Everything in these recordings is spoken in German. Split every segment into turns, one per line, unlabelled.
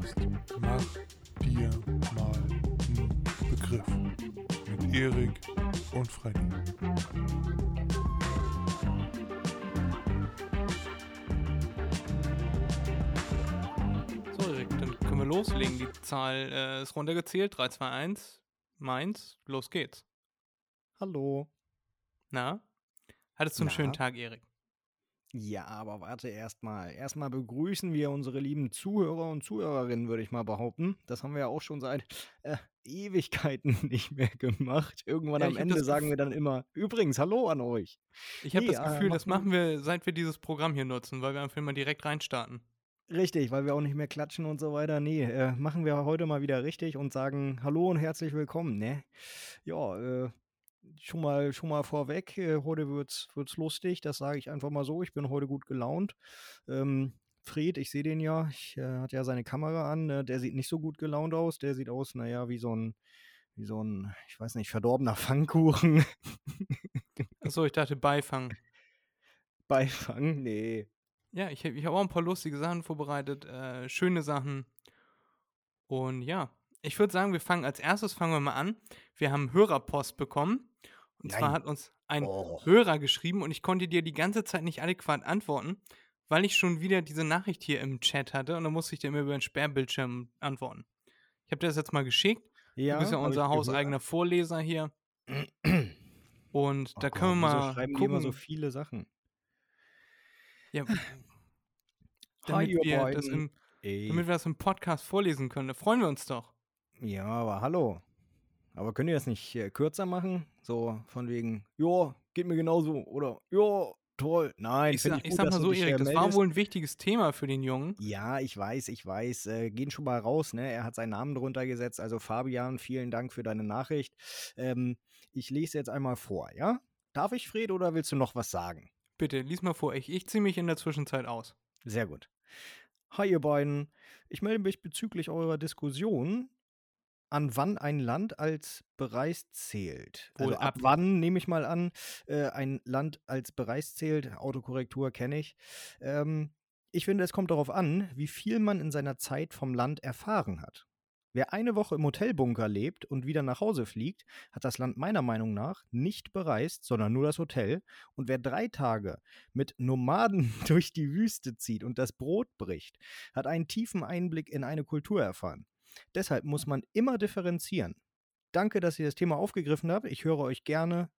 Podcast Mach dir mal einen Begriff mit Erik und Freddy.
So, Erik, dann können wir loslegen. Die Zahl äh, ist runtergezählt. 3, 2, 1. Meins. Los geht's.
Hallo.
Na? Hattest du einen
Na?
schönen Tag, Erik?
Ja, aber warte erstmal. Erstmal begrüßen wir unsere lieben Zuhörer und Zuhörerinnen, würde ich mal behaupten. Das haben wir ja auch schon seit äh, Ewigkeiten nicht mehr gemacht. Irgendwann
Ja,
am Ende
das
sagen wir dann immer, übrigens, hallo an euch.
Ich habe
Nee,
das
äh,
Gefühl, das
machen-
machen wir, seit wir dieses Programm hier nutzen, weil wir einfach immer direkt reinstarten.
Richtig, weil wir auch nicht mehr klatschen und so weiter. Nee, äh, machen wir heute mal wieder richtig und sagen Hallo und herzlich willkommen, ne? Ja, äh, schon mal, schon mal vorweg, äh, heute wird's, wird's lustig, das sage ich einfach mal so. Ich bin heute gut gelaunt. Ähm, Fred, ich sehe den ja, ich, äh, hat ja seine Kamera an, ne? der sieht nicht so gut gelaunt aus. Der sieht aus, naja, wie so ein, wie so ein, ich weiß nicht, verdorbener Pfannkuchen.
Achso, ich dachte Beifang.
Beifang, nee.
Ja, ich habe ich hab auch ein paar lustige Sachen vorbereitet, äh, schöne Sachen. Und ja, ich würde sagen, wir fangen als erstes fangen wir mal an. Wir haben Hörerpost bekommen. Und zwar
Nein.
hat uns ein
Oh.
Hörer geschrieben und ich konnte dir die ganze Zeit nicht adäquat antworten, weil ich schon wieder diese Nachricht hier im Chat hatte und dann musste ich dir immer über den Sperrbildschirm antworten. Ich habe dir das jetzt mal geschickt.
Ja,
du bist ja unser hauseigener Vorleser hier. Und
Oh
da
Gott,
können wir
wieso
mal
schreiben die
gucken.
immer so viele Sachen.
ja,
Hi,
damit,
ihr
wir das im, damit wir das im Podcast vorlesen können. Da freuen wir uns doch.
Ja, aber hallo. Aber könnt ihr das nicht äh, kürzer machen? So von wegen, ja, geht mir genauso. Oder, ja, toll. Nein,
Ich, sag,
ich
ich
gut,
sag
dass
mal so,
dich,
Erik,
äh,
das war wohl ein wichtiges Thema für den Jungen.
Ja, ich weiß, ich weiß. Äh, gehen schon mal raus, ne? Er hat seinen Namen drunter gesetzt. Also Fabian, vielen Dank für deine Nachricht. Ähm, ich lese jetzt einmal vor, ja? Darf ich, Fred, oder willst du noch was sagen?
Bitte, lies mal vor. Ich, ich ziehe mich in der Zwischenzeit aus.
Sehr gut. Hi, ihr beiden. Ich melde mich bezüglich eurer Diskussion, an wann ein Land als bereist zählt.
Wohl
also ab
ab.
wann, nehme ich mal an, äh, ein Land als bereist zählt. Autokorrektur kenne ich. Ähm, ich finde, es kommt darauf an, wie viel man in seiner Zeit vom Land erfahren hat. Wer eine Woche im Hotelbunker lebt und wieder nach Hause fliegt, hat das Land meiner Meinung nach nicht bereist, sondern nur das Hotel. Und wer drei Tage mit Nomaden durch die Wüste zieht und das Brot bricht, hat einen tiefen Einblick in eine Kultur erfahren. Deshalb muss man immer differenzieren. Danke, dass ihr das Thema aufgegriffen habt. Ich höre euch gerne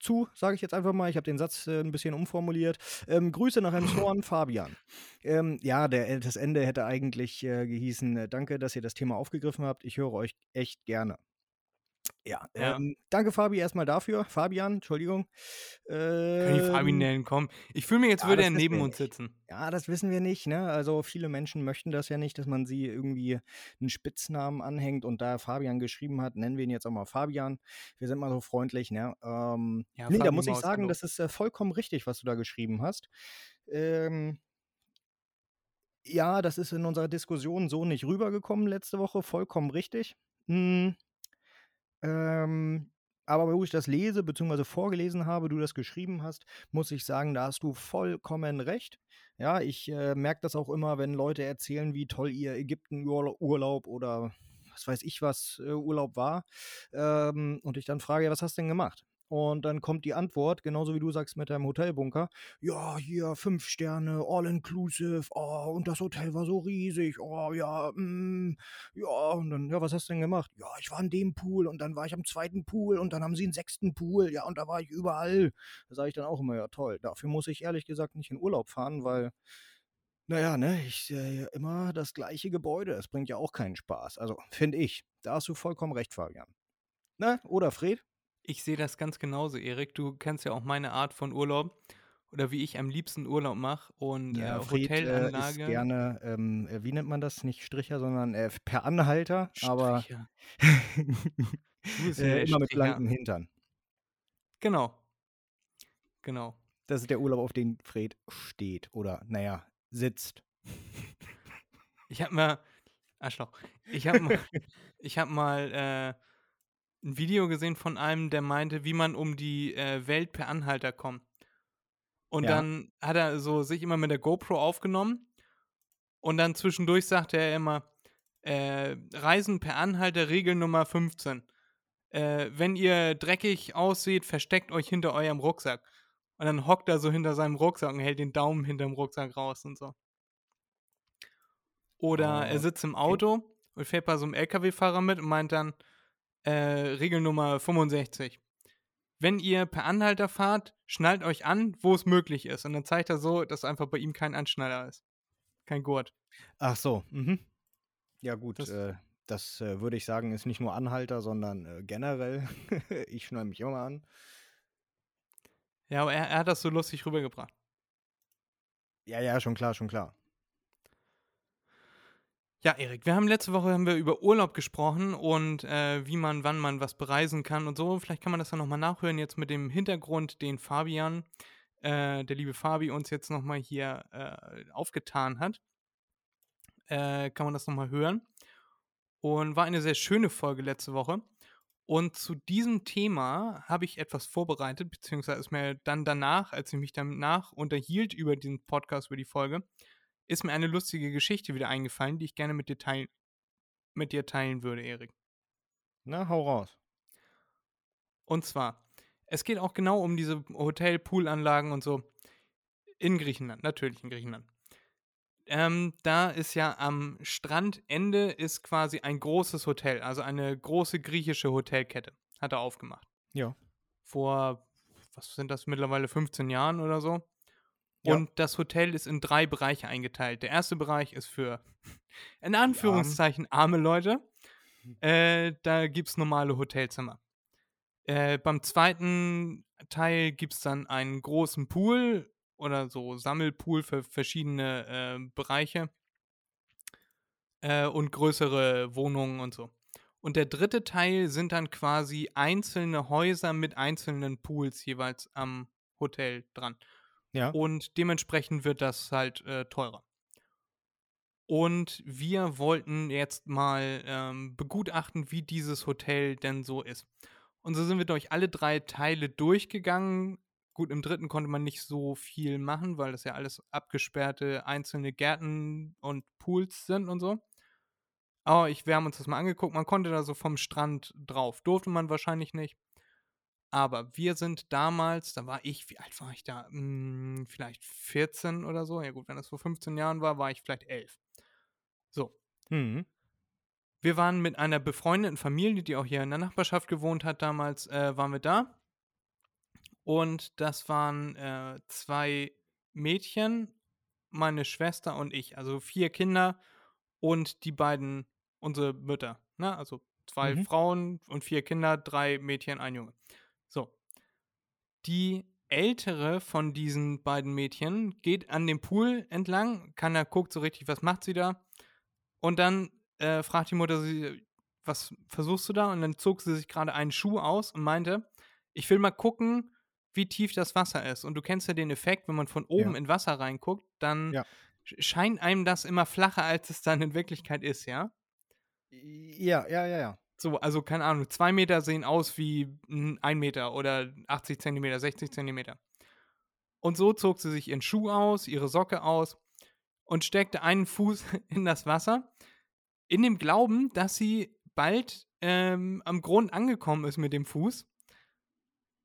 zu, sage ich jetzt einfach mal. Ich habe den Satz äh, ein bisschen umformuliert. Ähm, Grüße nach Emshorn, Fabian. Ähm, ja, der, äh, das Ende hätte eigentlich äh, gehießen, äh, danke, dass ihr das Thema aufgegriffen habt. Ich höre euch echt gerne. Ja,
Ja.
Ähm, danke Fabi erstmal dafür. Fabian, Entschuldigung.
Können die Fabi
Ähm,
nennen, komm. Ich fühle mich, jetzt
ja,
würde er neben uns
nicht.
sitzen.
Ja, das wissen wir nicht, ne? Also viele Menschen möchten das ja nicht, dass man sie irgendwie einen Spitznamen anhängt und da Fabian geschrieben hat, nennen wir ihn jetzt auch mal Fabian. Wir sind mal so freundlich, ne? Ähm,
Ja,
nee, da
Fabi
muss ich sagen,
hallo.
das ist äh, vollkommen richtig, was du da geschrieben hast. Ähm, ja, das ist in unserer Diskussion so nicht rübergekommen letzte Woche, vollkommen richtig. Hm, ähm, aber wo ich das lese, beziehungsweise vorgelesen habe, du das geschrieben hast, muss ich sagen, da hast du vollkommen recht. Ja, ich äh, merke das auch immer, wenn Leute erzählen, wie toll ihr Ägypten-Urlaub oder was weiß ich was äh, Urlaub war. Ähm, und ich dann frage, was hast du denn gemacht? Und dann kommt die Antwort, genauso wie du sagst mit deinem Hotelbunker. Ja, hier fünf Sterne, all inclusive. Oh, und das Hotel war so riesig. Oh, ja, mm, ja. Und dann, ja, was hast du denn gemacht? Ja, ich war in dem Pool und dann war ich am zweiten Pool und dann haben sie einen sechsten Pool. Ja, und da war ich überall. Da sage ich dann auch immer, ja, toll. Dafür muss ich ehrlich gesagt nicht in Urlaub fahren, weil naja, ne, ich sehe immer das gleiche Gebäude. Es bringt ja auch keinen Spaß. Also, finde ich. Da hast du vollkommen recht, Fabian. Ne? Oder Fred?
Ich sehe das ganz genauso, Erik. Du kennst ja auch meine Art von Urlaub oder wie ich am liebsten Urlaub mache und
Ja,
äh,
Fred äh, ist
Hotelanlage.
gerne, ähm, äh, wie nennt man das? Nicht Stricher, sondern äh, per Anhalter, aber
Stricher. Ja
äh, immer mit
Stricher.
blankem Hintern.
Genau. Genau.
Das ist der Urlaub, auf den Fred steht. Oder, naja, sitzt.
Ich habe mal, Arschloch, ich habe mal, ich hab mal äh, ein Video gesehen von einem, der meinte, wie man um die äh, Welt per Anhalter kommt. Und
Ja.
dann hat er so sich immer mit der GoPro aufgenommen Und dann zwischendurch sagte er immer, äh, Reisen per Anhalter, Regel Nummer 15. Äh, wenn ihr dreckig aussieht, versteckt euch hinter eurem Rucksack. Und dann hockt er so hinter seinem Rucksack und hält den Daumen hinterm Rucksack raus und so. Oder
Oh,
er sitzt im Auto und fährt bei so einem LKW-Fahrer mit und meint dann, äh, Regel Nummer 65. Wenn ihr per Anhalter fahrt, schnallt euch an, wo es möglich ist. Und dann zeigt er so, dass einfach bei ihm kein Anschnaller ist. Kein Gurt.
Ach so, mhm. Ja gut,
Das-
äh, das äh, würde ich sagen, ist nicht nur Anhalter, sondern äh, generell. ich schneide mich immer an.
Ja, aber er, er hat das so lustig rübergebracht.
Ja, ja, schon klar, schon klar.
Ja, Erik, wir haben letzte Woche haben wir über Urlaub gesprochen und äh, wie man, wann man was bereisen kann und so. Vielleicht kann man das dann nochmal nachhören, jetzt mit dem Hintergrund, den Fabian, äh, der liebe Fabi, uns jetzt nochmal hier äh, aufgetan hat. Äh, kann man das nochmal hören. Und war eine sehr schöne Folge letzte Woche. Und zu diesem Thema habe ich etwas vorbereitet, beziehungsweise ist mir dann danach, als ich mich danach unterhielt über diesen Podcast, über die Folge, ist mir eine lustige Geschichte wieder eingefallen, die ich gerne mit dir teilen, mit dir teilen würde, Erik.
Na, hau raus.
Und zwar, es geht auch genau um diese Hotel-Pool-Anlagen und so in Griechenland, natürlich in Griechenland. Ähm, da ist ja am Strandende ist quasi ein großes Hotel, also eine große griechische Hotelkette, hat er aufgemacht.
Ja.
Vor, was sind das mittlerweile, 15 Jahren oder so.
Ja.
Und das Hotel ist in drei Bereiche eingeteilt. Der erste Bereich ist für, in Anführungszeichen, arme Leute. Äh, da gibt es normale Hotelzimmer. Äh, beim zweiten Teil gibt es dann einen großen Pool oder so Sammelpool für verschiedene äh, Bereiche äh, und größere Wohnungen und so. Und der dritte Teil sind dann quasi einzelne Häuser mit einzelnen Pools jeweils am Hotel dran.
Ja.
Und dementsprechend wird das halt äh, teurer. Und wir wollten jetzt mal ähm, begutachten, wie dieses Hotel denn so ist. Und so sind wir durch alle drei Teile durchgegangen. Gut, im dritten konnte man nicht so viel machen, weil das ja alles abgesperrte einzelne Gärten und Pools sind und so. Aber ich, wir haben uns das mal angeguckt. Man konnte da so vom Strand drauf. Durfte man wahrscheinlich nicht. Aber wir sind damals, da war ich, wie alt war ich da? Hm, vielleicht 14 oder so. Ja gut, wenn das vor 15 Jahren war, war ich vielleicht 11. So,
Mhm.
wir waren mit einer befreundeten Familie, die auch hier in der Nachbarschaft gewohnt hat damals, äh, waren wir da. Und das waren äh, zwei Mädchen, meine Schwester und ich. Also vier Kinder und die beiden, unsere Mütter. Ne? Also zwei
Mhm.
Frauen und vier Kinder, drei Mädchen, ein Junge. So. Die ältere von diesen beiden Mädchen geht an dem Pool entlang. Keiner guckt so richtig, was macht sie da. Und dann äh, fragt die Mutter sie, was versuchst du da? Und dann zog sie sich gerade einen Schuh aus und meinte, ich will mal gucken, wie tief das Wasser ist. Und du kennst ja den Effekt, wenn man von oben
Ja.
in Wasser reinguckt, dann
Ja.
sch- scheint einem das immer flacher, als es dann in Wirklichkeit ist, ja?
Ja, ja, ja, ja.
So, also keine Ahnung, zwei Meter sehen aus wie ein Meter oder 80 Zentimeter, 60 Zentimeter. Und so zog sie sich ihren Schuh aus, ihre Socke aus und steckte einen Fuß in das Wasser, in dem Glauben, dass sie bald ähm, am Grund angekommen ist mit dem Fuß.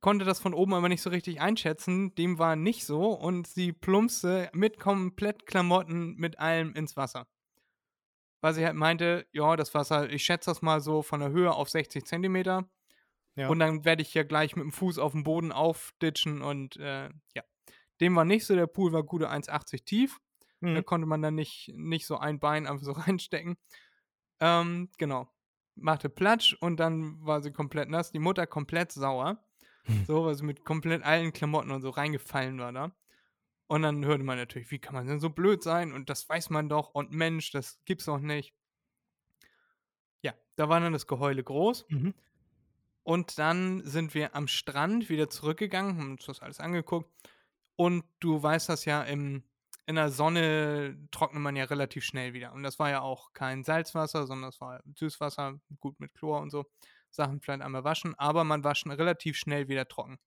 Konnte das von oben aber nicht so richtig einschätzen. Dem war nicht so und sie plumpste mit komplett Klamotten mit allem ins Wasser weil sie halt meinte, ja, das Wasser, ich schätze das mal so von der Höhe auf 60 Zentimeter.
Ja.
Und dann werde ich ja gleich mit dem Fuß auf dem Boden aufditschen und äh, ja. Dem war nicht so, der Pool war gute 1,80 tief. Da
Mhm.
konnte man dann nicht, nicht so ein Bein einfach so reinstecken. Ähm, genau. Machte Platsch und dann war sie komplett nass. Die Mutter komplett sauer.
Hm.
So, weil sie mit komplett allen Klamotten und so reingefallen war da. Und dann hörte man natürlich, wie kann man denn so blöd sein? Und das weiß man doch. Und Mensch, das gibt's doch nicht. Ja, da war dann das Geheule groß.
Mhm.
Und dann sind wir am Strand wieder zurückgegangen, haben uns das alles angeguckt. Und du weißt das ja, im, in der Sonne trocknet man ja relativ schnell wieder. Und das war ja auch kein Salzwasser, sondern das war Süßwasser, gut mit Chlor und so. Sachen vielleicht einmal waschen, aber man waschen relativ schnell wieder trocken.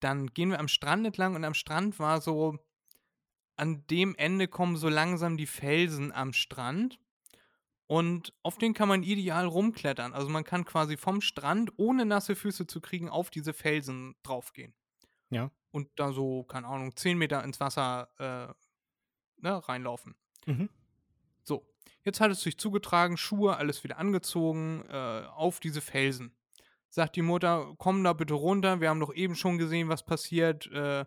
Dann gehen wir am Strand entlang und am Strand war so an dem Ende kommen so langsam die Felsen am Strand. Und auf den kann man ideal rumklettern. Also man kann quasi vom Strand, ohne nasse Füße zu kriegen, auf diese Felsen draufgehen.
Ja.
Und da so, keine Ahnung, 10 Meter ins Wasser äh, ne, reinlaufen.
Mhm.
So, jetzt hat es sich zugetragen, Schuhe, alles wieder angezogen, äh, auf diese Felsen. Sagt die Mutter, komm da bitte runter, wir haben doch eben schon gesehen, was passiert. Äh,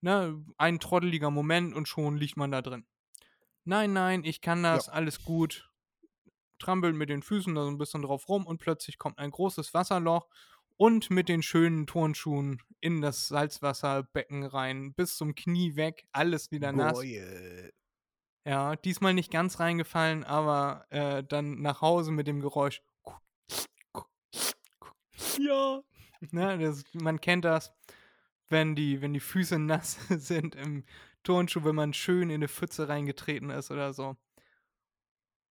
ne, ein trotteliger Moment und schon liegt man da drin. Nein, nein, ich kann das, alles gut. Trampelt mit den Füßen da so ein bisschen drauf rum und plötzlich kommt ein großes Wasserloch und mit den schönen Turnschuhen in das Salzwasserbecken rein, bis zum Knie weg, alles wieder nass.
Boy,
Ja, diesmal nicht ganz reingefallen, aber äh, dann nach Hause mit dem Geräusch.
Ja.
Ne, das, man kennt das, wenn die, wenn die Füße nass sind im Turnschuh, wenn man schön in eine Pfütze reingetreten ist oder so.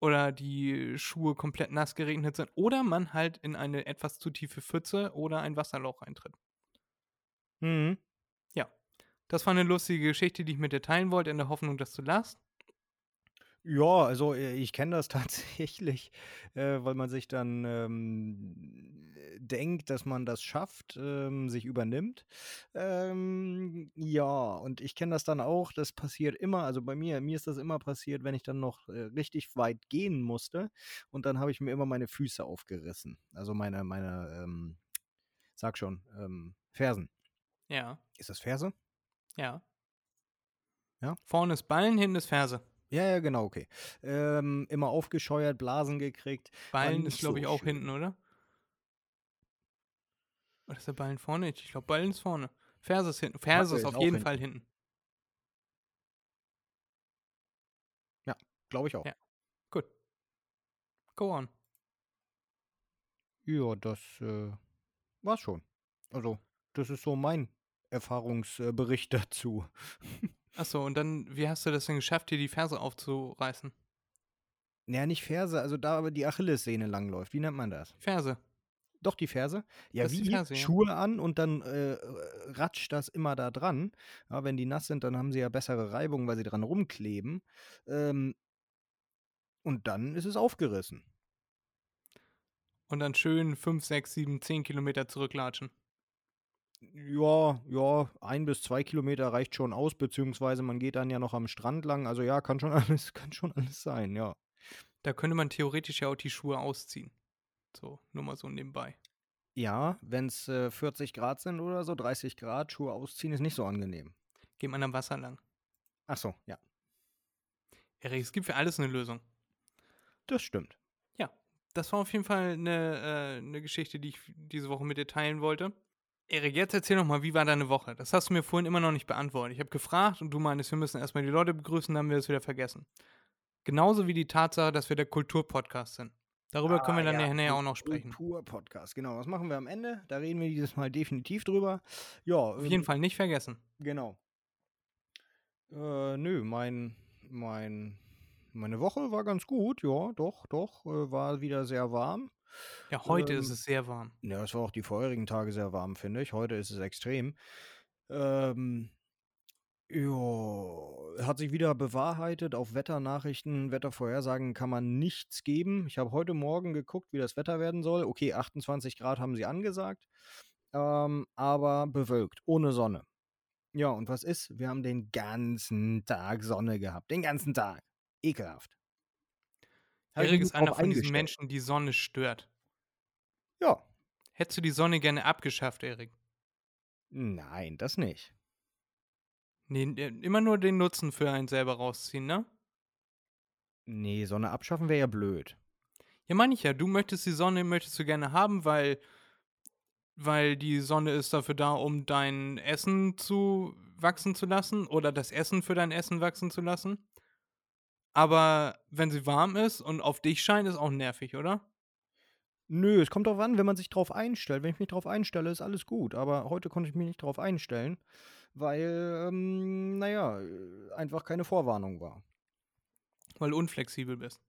Oder die Schuhe komplett nass geregnet sind. Oder man halt in eine etwas zu tiefe Pfütze oder ein Wasserloch reintritt.
Mhm.
Das war eine lustige Geschichte, die ich mit dir teilen wollte, in der Hoffnung, dass du lachst.
Ja, also äh, ich kenne das tatsächlich, äh, weil man sich dann ähm, denkt, dass man das schafft, ähm, sich übernimmt. Ähm, ja, und ich kenne das dann auch, das passiert immer, also bei mir, mir ist das immer passiert, wenn ich dann noch äh, richtig weit gehen musste und dann habe ich mir immer meine Füße aufgerissen. Also meine, meine, ähm, sag schon, ähm, Fersen.
Ja,
Ist das Ferse?
ja.
Ja?
Vorne ist Ballen, hinten ist Ferse.
Ja, ja, genau, okay. Ähm, immer aufgescheuert, Blasen gekriegt.
Ballen ist, glaube ich,
so
auch
schön.
hinten, oder? Oder ist der Ballen vorne? Ich glaube, Ballen ist vorne. Ferse ist hinten. Ferse ist auf jeden
hinten.
Fall hinten.
Glaube ich auch.
Ja. Gut. Go on.
Ja, das äh, war's schon. Also, das ist so mein Erfahrungsbericht dazu.
Achso, und dann, wie hast du das denn geschafft, dir die Ferse aufzureißen?
Naja, nicht Ferse, also da aber die Achillessehne langläuft. Wie nennt man das?
Ferse.
Doch, die Ferse? Ja,
Das
wie
die Ferse, ja.
Schuhe an und dann äh, ratscht das immer da dran. Ja, wenn die nass sind, dann haben sie ja bessere Reibung, weil sie dran rumkleben. Ähm, und dann ist es aufgerissen.
Und dann schön 5, 6, 7, 10 Kilometer zurücklatschen.
Ja, ja, ein bis zwei Kilometer reicht schon aus, beziehungsweise man geht dann ja noch am Strand lang. Also ja, kann schon alles, kann schon alles sein, ja.
Da könnte man theoretisch ja auch die Schuhe ausziehen. So, nur mal so nebenbei.
Ja, wenn es äh, 40 Grad sind oder so, 30 Grad, Schuhe ausziehen ist nicht so angenehm.
Geht man am Wasser lang.
Ach so, ja,
Erik, es gibt für alles eine Lösung.
das stimmt.
Das war auf jeden Fall eine, äh, eine Geschichte, die ich diese Woche mit dir teilen wollte. Erik, jetzt erzähl noch mal, wie war deine Woche? Das hast du mir vorhin immer noch nicht beantwortet. Ich habe gefragt und du meinst, wir müssen erstmal die Leute begrüßen, dann haben wir das wieder vergessen. Genauso wie die Tatsache, dass wir der Kulturpodcast sind. Darüber können wir
Ah,
dann
ja,
nachher auch noch sprechen.
Kultur-Podcast, genau. Was machen wir am Ende? Da reden wir dieses Mal definitiv drüber. Ja,
Auf jeden Fall nicht vergessen.
Genau. Äh, nö, mein, mein, meine Woche war ganz gut, ja, doch, doch. Äh, war wieder sehr warm.
Ja, heute ist
Ähm,
es sehr warm.
Ja, es war auch die vorherigen Tage sehr warm, finde ich. Heute ist es extrem. Ähm, ja, hat sich wieder bewahrheitet. Auf Wetternachrichten, Wettervorhersagen kann man nichts geben. Ich habe heute Morgen geguckt, wie das Wetter werden soll. Okay, 28 Grad haben sie angesagt, ähm, aber bewölkt, ohne Sonne. Ja, und was ist? Wir haben den ganzen Tag Sonne gehabt. Den ganzen Tag. Ekelhaft.
Erik ist einer von diesen. Menschen, die Sonne stört.
Ja.
Hättest du die Sonne gerne abgeschafft, Erik?
Nein, das nicht.
Nee, äh, immer nur den Nutzen für einen selber rausziehen, ne?
Nee, Sonne abschaffen wäre ja blöd.
Ja, meine ich ja. Du möchtest die Sonne, möchtest du gerne haben, weil, weil die Sonne ist dafür da, um dein Essen zu wachsen zu lassen oder das Essen für dein Essen wachsen zu lassen. Aber wenn sie warm ist und auf dich scheint, ist auch nervig, oder?
Nö, es kommt drauf an, wenn man sich drauf einstellt. Wenn ich mich drauf einstelle, ist alles gut. Aber heute konnte ich mich nicht drauf einstellen, weil, ähm, naja, äh, einfach keine Vorwarnung war.
Weil du unflexibel bist.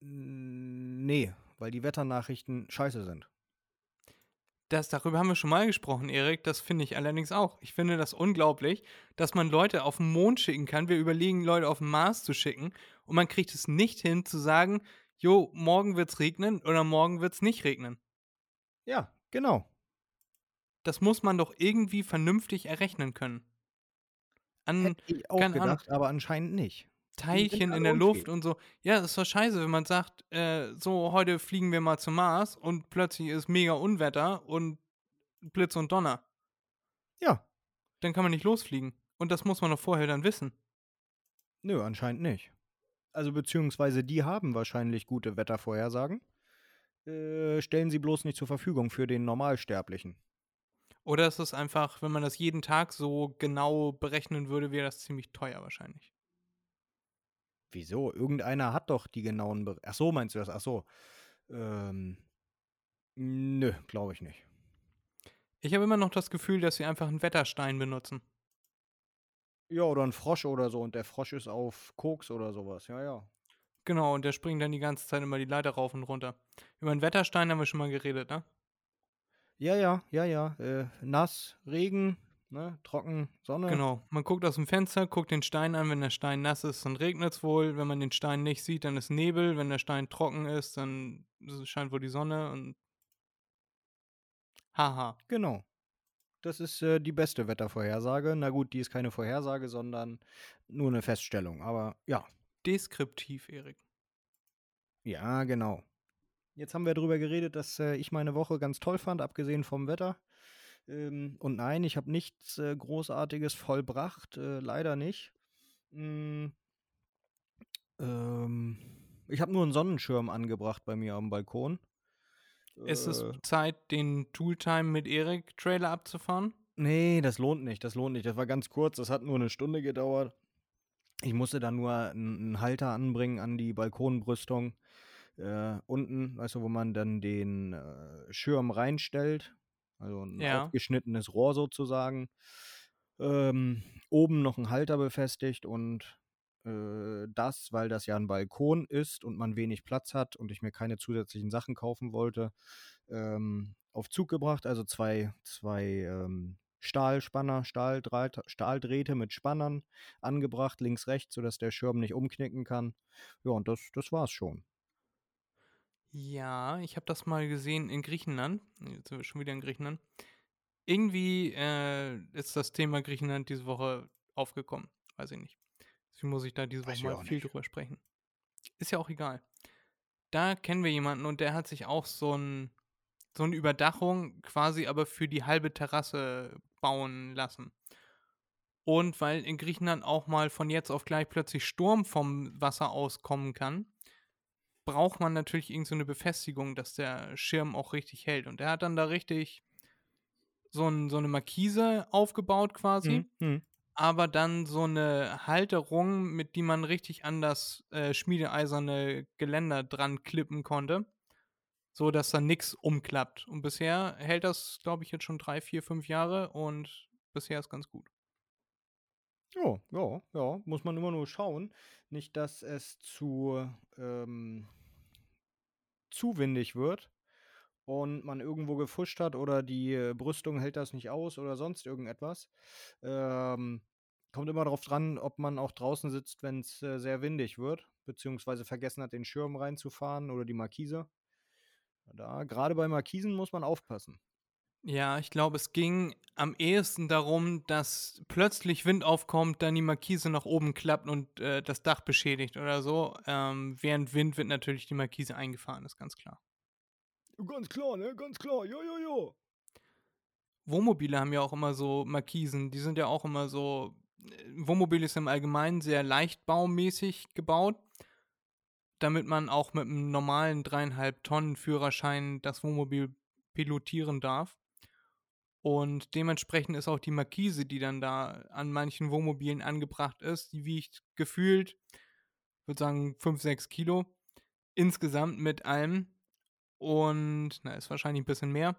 Nee, weil die Wetternachrichten scheiße sind.
Das, darüber haben wir schon mal gesprochen, Erik. Das finde ich allerdings auch. Ich finde das unglaublich, dass man Leute auf den Mond schicken kann. Wir überlegen, Leute auf den Mars zu schicken. Und man kriegt es nicht hin zu sagen, jo, morgen wird's regnen oder morgen wird's nicht regnen.
Ja, genau.
Das muss man doch irgendwie vernünftig errechnen können. An
Hätte ich auch
keine Ahnung.
gedacht, aber anscheinend nicht.
Teilchen in der Luft und so. Ja, das ist doch scheiße, wenn man sagt, äh, so, heute fliegen wir mal zum Mars und plötzlich ist mega Unwetter und Blitz und Donner.
Ja,
Dann kann man nicht losfliegen. Und das muss man doch vorher dann wissen.
nö, anscheinend nicht. Also beziehungsweise die haben wahrscheinlich gute Wettervorhersagen. Äh, stellen sie bloß nicht zur Verfügung für den Normalsterblichen.
Oder ist es einfach, wenn man das jeden Tag so genau berechnen würde, wäre das ziemlich teuer wahrscheinlich.
Wieso? Irgendeiner hat doch die genauen. Be Ach so, meinst du das? Ach so. Ähm, nö, glaube ich nicht.
Ich habe immer noch das Gefühl, dass sie einfach einen Wetterstein benutzen.
Ja, oder ein Frosch oder so und der Frosch ist auf Koks oder sowas. Ja, ja.
Genau, und der springt dann die ganze Zeit immer die Leiter rauf und runter. Über einen Wetterstein haben wir schon mal geredet, ne?
Ja, ja, ja, ja. Äh, nass, Regen, ne? trocken, Sonne.
Genau. Man guckt aus dem Fenster, guckt den Stein an. Wenn der Stein nass ist, dann regnet es wohl. Wenn man den Stein nicht sieht, dann ist Nebel. Wenn der Stein trocken ist, dann scheint wohl die Sonne und. Haha.
Genau. Das ist äh, die beste Wettervorhersage. Na gut, die ist keine Vorhersage, sondern nur eine Feststellung. Aber ja,
Deskriptiv, Erik.
ja, genau. Jetzt haben wir darüber geredet, dass äh, ich meine Woche ganz toll fand, abgesehen vom Wetter. Ähm, und nein, ich habe nichts äh, Großartiges vollbracht, äh, leider nicht. Mm, ähm, ich habe nur einen Sonnenschirm angebracht bei mir am Balkon.
Ist es
Äh,
Zeit, den Tooltime mit Erik Trailer abzufahren?
Nee, das lohnt nicht, das lohnt nicht. Das war ganz kurz, das hat nur eine Stunde gedauert. Ich musste dann nur einen einen Halter anbringen an die Balkonbrüstung. Äh, unten, weißt du, wo man dann den äh, Schirm reinstellt. Also ein
Ja.
aufgeschnittenes Rohr sozusagen. Ähm, oben noch ein Halter befestigt und äh, das, weil das ja ein Balkon ist und man wenig Platz hat und ich mir keine zusätzlichen Sachen kaufen wollte, ähm, auf Zug gebracht. Also zwei, zwei ähm, Stahlspanner, Stahldraht, Stahldrähte mit Spannern angebracht, links, rechts, sodass der Schirm nicht umknicken kann. Ja, und das, das war's schon.
Ja, ich habe das mal gesehen in Griechenland. Jetzt sind wir schon wieder in Griechenland. Irgendwie äh, ist das Thema Griechenland diese Woche aufgekommen. Weiß ich nicht. Deswegen muss ich da diese
Weiß
Woche mal viel
nicht.
drüber sprechen. Ist ja auch egal. Da kennen wir jemanden und der hat sich auch so, ein, so eine Überdachung quasi aber für die halbe Terrasse bauen lassen. Und weil in Griechenland auch mal von jetzt auf gleich plötzlich Sturm vom Wasser aus kommen kann, braucht man natürlich irgend so eine Befestigung, dass der Schirm auch richtig hält. Und er hat dann da richtig so, ein, so eine Markise aufgebaut quasi,
Hm, hm.
aber dann so eine Halterung, mit die man richtig an das äh, schmiedeeiserne Geländer dran klippen konnte, so dass da nichts umklappt. Und bisher hält das, glaube ich, jetzt schon drei, vier, fünf Jahre und bisher ist ganz gut.
Ja, ja, ja, muss man immer nur schauen. Nicht, dass es zu, ähm, zu windig wird und man irgendwo gefuscht hat oder die äh, Brüstung hält das nicht aus oder sonst irgendetwas. Ähm, kommt immer darauf dran, ob man auch draußen sitzt, wenn es äh, sehr windig wird, beziehungsweise vergessen hat, den Schirm reinzufahren oder die Markise. Da, gerade bei Markisen muss man aufpassen.
Ja, ich glaube, es ging am ehesten darum, dass plötzlich Wind aufkommt, dann die Markise nach oben klappt und äh, das Dach beschädigt oder so. Ähm, während Wind wird natürlich die Markise eingefahren, ist ganz klar.
Ganz klar, ne? Ganz klar. Ja, ja, ja.
Wohnmobile haben ja auch immer so Markisen, die sind ja auch immer so. äh, Wohnmobil ist im Allgemeinen sehr leichtbaumäßig gebaut, damit man auch mit einem normalen dreieinhalb Tonnen Führerschein das Wohnmobil pilotieren darf. Und dementsprechend ist auch die Markise, die dann da an manchen Wohnmobilen angebracht ist, die wiegt gefühlt, würde sagen, 5, 6 Kilo insgesamt mit allem. Und, na, ist wahrscheinlich ein bisschen mehr.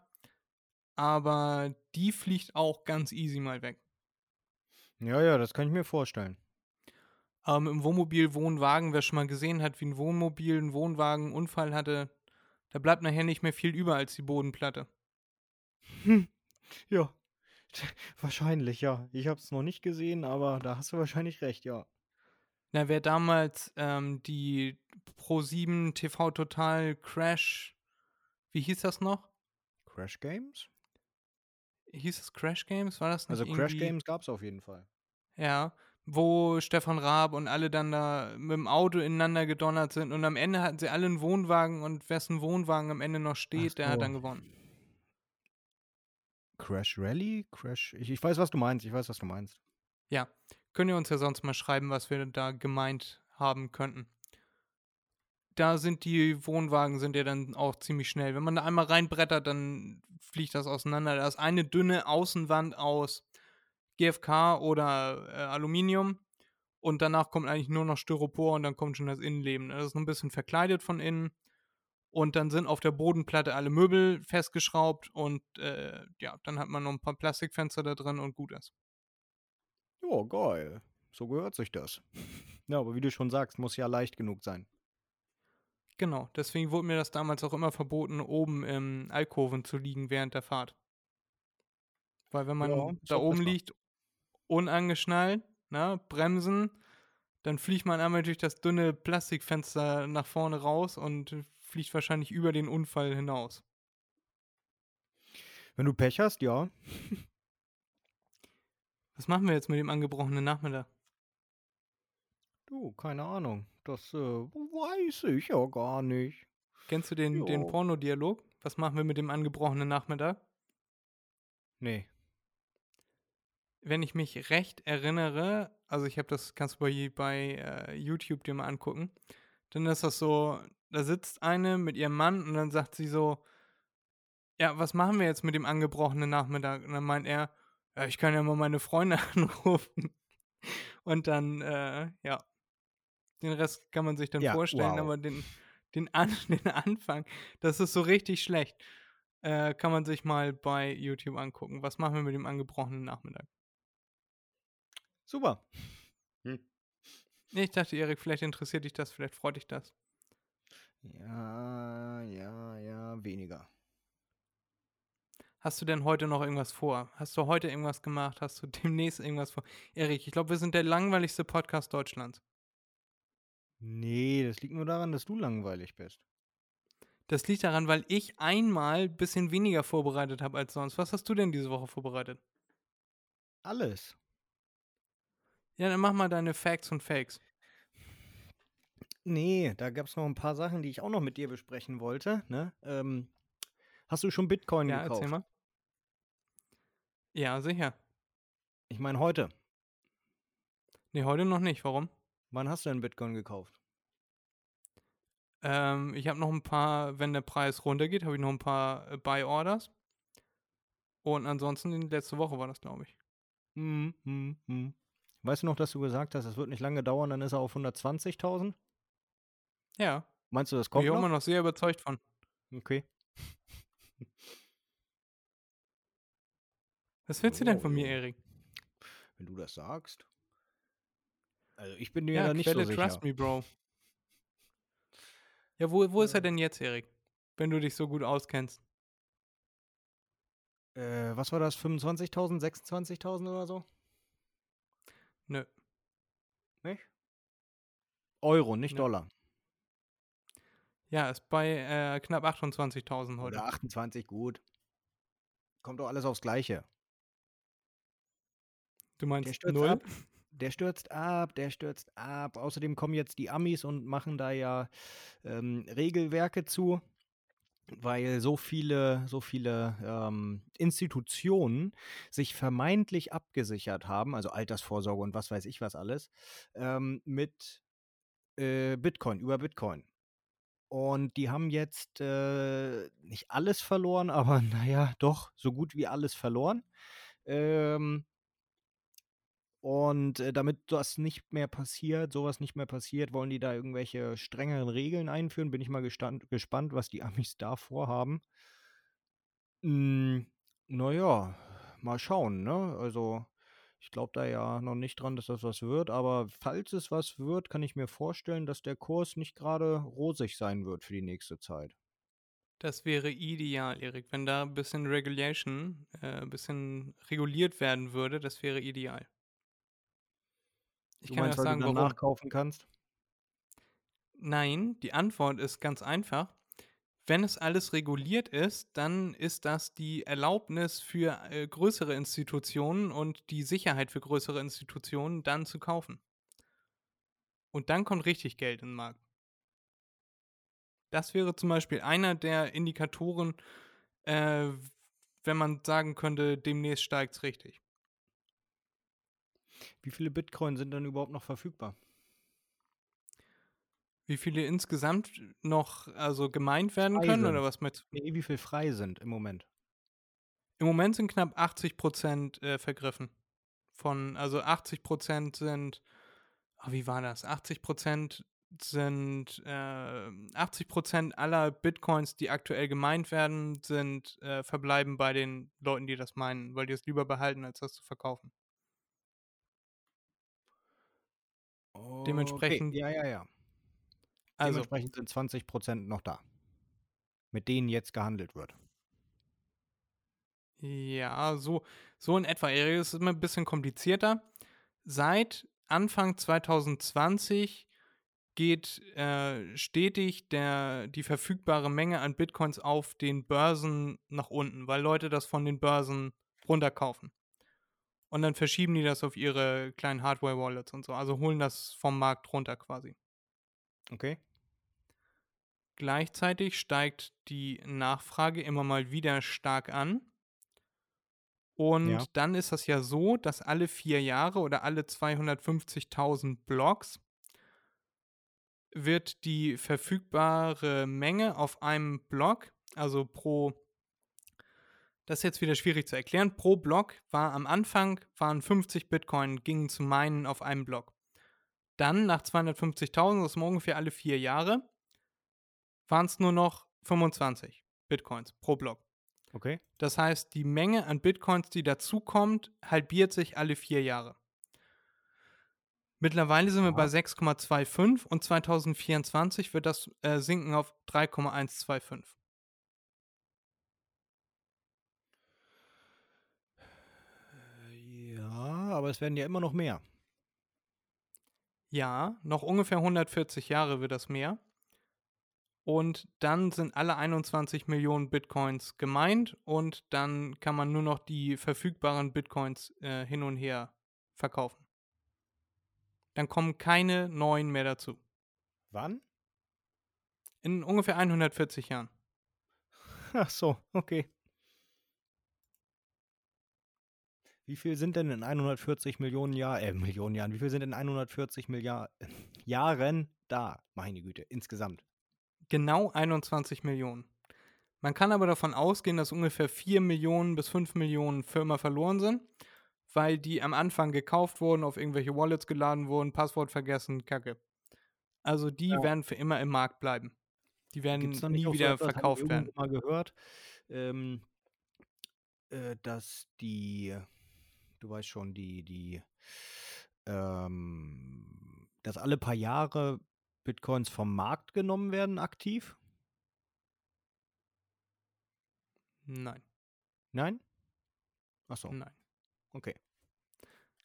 Aber die fliegt auch ganz easy mal weg.
Ja, ja, das kann ich mir vorstellen.
Aber im Wohnmobil, Wohnwagen, wer schon mal gesehen hat, wie ein Wohnmobil, ein Wohnwagen einen Unfall hatte, da bleibt nachher nicht mehr viel über als die Bodenplatte.
Hm. Ja. Wahrscheinlich, ja. Ich habe es noch nicht gesehen, aber da hast du wahrscheinlich recht, ja.
Na, wer damals ähm, die Pro7 TV Total Crash, wie hieß das noch?
Crash Games?
Hieß es Crash Games? War das nicht
Also Crash
irgendwie-
Games gab es auf jeden Fall.
Ja, wo Stefan Raab und alle dann da mit dem Auto ineinander gedonnert sind und am Ende hatten sie alle einen Wohnwagen und wessen Wohnwagen am Ende noch steht, der hat
so.
dann gewonnen.
Crash Rally? Crash. Ich, ich weiß, was du meinst. Ich weiß, was du meinst.
Ja, könnt ihr uns ja sonst mal schreiben, was wir da gemeint haben könnten. Da sind die Wohnwagen sind ja dann auch ziemlich schnell. Wenn man da einmal reinbrettert, dann fliegt das auseinander. Da ist eine dünne Außenwand aus GFK oder äh, Aluminium und danach kommt eigentlich nur noch Styropor und dann kommt schon das Innenleben. Das ist ein bisschen verkleidet von innen und dann sind auf der Bodenplatte alle Möbel festgeschraubt und äh, ja, dann hat man noch ein paar Plastikfenster da drin und gut ist.
Ja, geil. So gehört sich das. Ja, aber wie du schon sagst, muss ja leicht genug sein.
Genau, deswegen wurde mir das damals auch immer verboten, oben im Alkoven zu liegen während der Fahrt. Weil wenn man
Ja,
da oben
besser.
liegt, unangeschnallt, ne, bremsen, dann fliegt man einmal durch das dünne Plastikfenster nach vorne raus und fliegt wahrscheinlich über den Unfall hinaus.
Wenn du Pech hast, ja.
Was machen wir jetzt mit dem angebrochenen Nachmittag?
Du, keine Ahnung. Das äh, weiß ich ja gar nicht.
Kennst du den, den
Jo.
Pornodialog? Was machen wir mit dem angebrochenen Nachmittag?
Nee.
wenn ich mich recht erinnere, also ich habe das, kannst du bei, bei äh, YouTube dir mal angucken, dann ist das so, da sitzt eine mit ihrem Mann und dann sagt sie so, ja, was machen wir jetzt mit dem angebrochenen Nachmittag? Und dann meint er, ja, ich kann ja mal meine Freunde anrufen. Und dann, äh, ja, den Rest kann man sich dann
Ja,
vorstellen,
wow.
aber den, den, An den Anfang, das ist so richtig schlecht. Äh, kann man sich mal bei YouTube angucken. Was machen wir mit dem angebrochenen Nachmittag?
Super.
Nee, Ich dachte, Erik, vielleicht interessiert dich das, vielleicht freut dich das.
Ja, ja, ja, weniger.
Hast du denn heute noch irgendwas vor? Hast du heute irgendwas gemacht? Hast du demnächst irgendwas vor? Erik, ich glaube, wir sind der langweiligste Podcast Deutschlands.
Nee, das liegt nur daran, dass du langweilig bist.
Das liegt daran, weil ich einmal ein bisschen weniger vorbereitet habe als sonst. Was hast du denn diese Woche vorbereitet?
Alles.
Ja, dann mach mal deine Facts und Fakes.
Nee, da gab es noch ein paar Sachen, die ich auch noch mit dir besprechen wollte. Ne? Ähm, hast du schon Bitcoin
Ja,
gekauft?
erzähl mal. Ja, sicher.
Ich meine heute.
Nee, heute noch nicht. Warum?
Wann hast du denn Bitcoin gekauft?
Ähm, ich habe noch ein paar, wenn der Preis runtergeht, habe ich noch ein paar äh, Buy-Orders. Und ansonsten, letzte Woche war das, glaube ich.
Hm, hm, hm. Weißt du noch, dass du gesagt hast, es wird nicht lange dauern, dann ist er auf 120.000?
Ja,
Meinst du, das
bin
kommt
ich
noch?
immer noch sehr überzeugt von.
Okay.
Was willst du denn von mir. Erik?
Wenn du das sagst. Also ich bin mir
Ja,
da nicht
Quelle,
so sicher.
trust me, Bro. Ja, wo, wo ist er
Ja.
denn jetzt, Erik? Wenn du dich so gut auskennst.
Äh, was war das? 25.000, 26.000 oder so?
Nö.
Nicht? Euro, nicht
Nö.
Dollar.
Ja, ist bei äh, knapp 28.000 heute.
Oder 28, gut. Kommt doch alles aufs Gleiche.
Du
Der
meinst
stürzt
null?
ab. Der stürzt ab, der stürzt ab. Außerdem kommen jetzt die Amis und machen da ja ähm, Regelwerke zu, weil so viele, so viele ähm, Institutionen sich vermeintlich abgesichert haben, also Altersvorsorge und was weiß ich was alles, ähm, mit äh, Bitcoin, über Bitcoin. Und die haben jetzt äh, nicht alles verloren, aber naja, doch so gut wie alles verloren. Ähm, und äh, damit das nicht mehr passiert, sowas nicht mehr passiert, wollen die da irgendwelche strengeren Regeln einführen. Bin ich mal gespannt, was die Amis da vorhaben. Mm, naja, mal schauen, ne? Also, ich glaube da ja noch nicht dran, dass das was wird, aber falls es was wird, kann ich mir vorstellen, dass der Kurs nicht gerade rosig sein wird für die nächste Zeit.
Das wäre ideal, Erik. Wenn da ein bisschen Regulation, äh, ein bisschen reguliert werden würde, das wäre ideal. Ich
Du
kann
meinst,
auch
weil
sagen,
du dann
warum.
nachkaufen kannst?
Nein, die Antwort ist ganz einfach. Wenn es alles reguliert ist, dann ist das die Erlaubnis für äh, größere Institutionen und die Sicherheit für größere Institutionen, dann zu kaufen. Und dann kommt richtig Geld in den Markt. Das wäre zum Beispiel einer der Indikatoren, äh, wenn man sagen könnte, demnächst steigt es richtig.
Wie viele Bitcoin sind denn überhaupt noch verfügbar?
Wie viele insgesamt noch also gemeint werden
Frei
können
sind.
oder was mit?
Nee, wie viel frei sind im Moment?
Im Moment sind knapp 80 Prozent äh, vergriffen. Von, also 80 Prozent sind, oh, wie war das? 80 Prozent sind, äh, 80 Prozent aller Bitcoins, die aktuell gemeint werden, sind, äh, verbleiben bei den Leuten, die das meinen, weil die es lieber behalten, als das zu verkaufen. Dementsprechend-
Okay. Ja, ja, ja.
Also,
Dementsprechend sind 20% noch da. Mit denen jetzt gehandelt wird.
Ja, so, so in etwa. Es ist immer ein bisschen komplizierter. Seit Anfang 2020 geht äh, stetig der, die verfügbare Menge an Bitcoins auf den Börsen nach unten, weil Leute das von den Börsen runterkaufen. Und dann verschieben die das auf ihre kleinen Hardware-Wallets und so. Also holen das vom Markt runter quasi.
Okay?
Gleichzeitig steigt die Nachfrage immer mal wieder stark an. Und
Ja.
dann ist das ja so, dass alle vier Jahre oder alle 250.000 Blocks wird die verfügbare Menge auf einem Block, also pro, das ist jetzt wieder schwierig zu erklären, pro Block war am Anfang, waren 50 Bitcoin, gingen zu meinen auf einem Block. Dann nach 250.000, das ist ungefähr alle vier Jahre, waren es nur noch 25 Bitcoins pro Block.
Okay?
Das heißt, die Menge an Bitcoins, die dazukommt, halbiert sich alle vier Jahre. Mittlerweile sind wir bei
Aha.
6,25 und 2024 wird das äh, sinken auf 3,125.
Ja, aber es werden ja immer noch mehr.
Ja, noch ungefähr 140 Jahre wird das mehr. Und dann sind alle 21 Millionen Bitcoins gemeint und dann kann man nur noch die verfügbaren Bitcoins äh, hin und her verkaufen. Dann kommen keine neuen mehr dazu.
Wann?
In ungefähr 140 Jahren.
Ach so, okay. Wie viel sind denn in 140 Millionen Jahren, äh, Millionen Jahren, wie viel sind in 140 Milliarden Jahren da? Meine Güte, insgesamt.
Genau 21 Millionen. Man kann aber davon ausgehen, dass ungefähr 4 Millionen bis 5 Millionen Firmen verloren sind, weil die am Anfang gekauft wurden, auf irgendwelche Wallets geladen wurden, Passwort vergessen, Kacke. Also die
Ja.
werden für immer im Markt bleiben. Die werden
Gibt's
nie
so
wieder
etwas, habe ich
verkauft werden.
mal gehört, ähm, äh, dass die, du weißt schon, die, die, ähm, dass alle paar Jahre Bitcoins vom Markt genommen werden, aktiv?
Nein,
Nein? Ach so,
nein.
okay.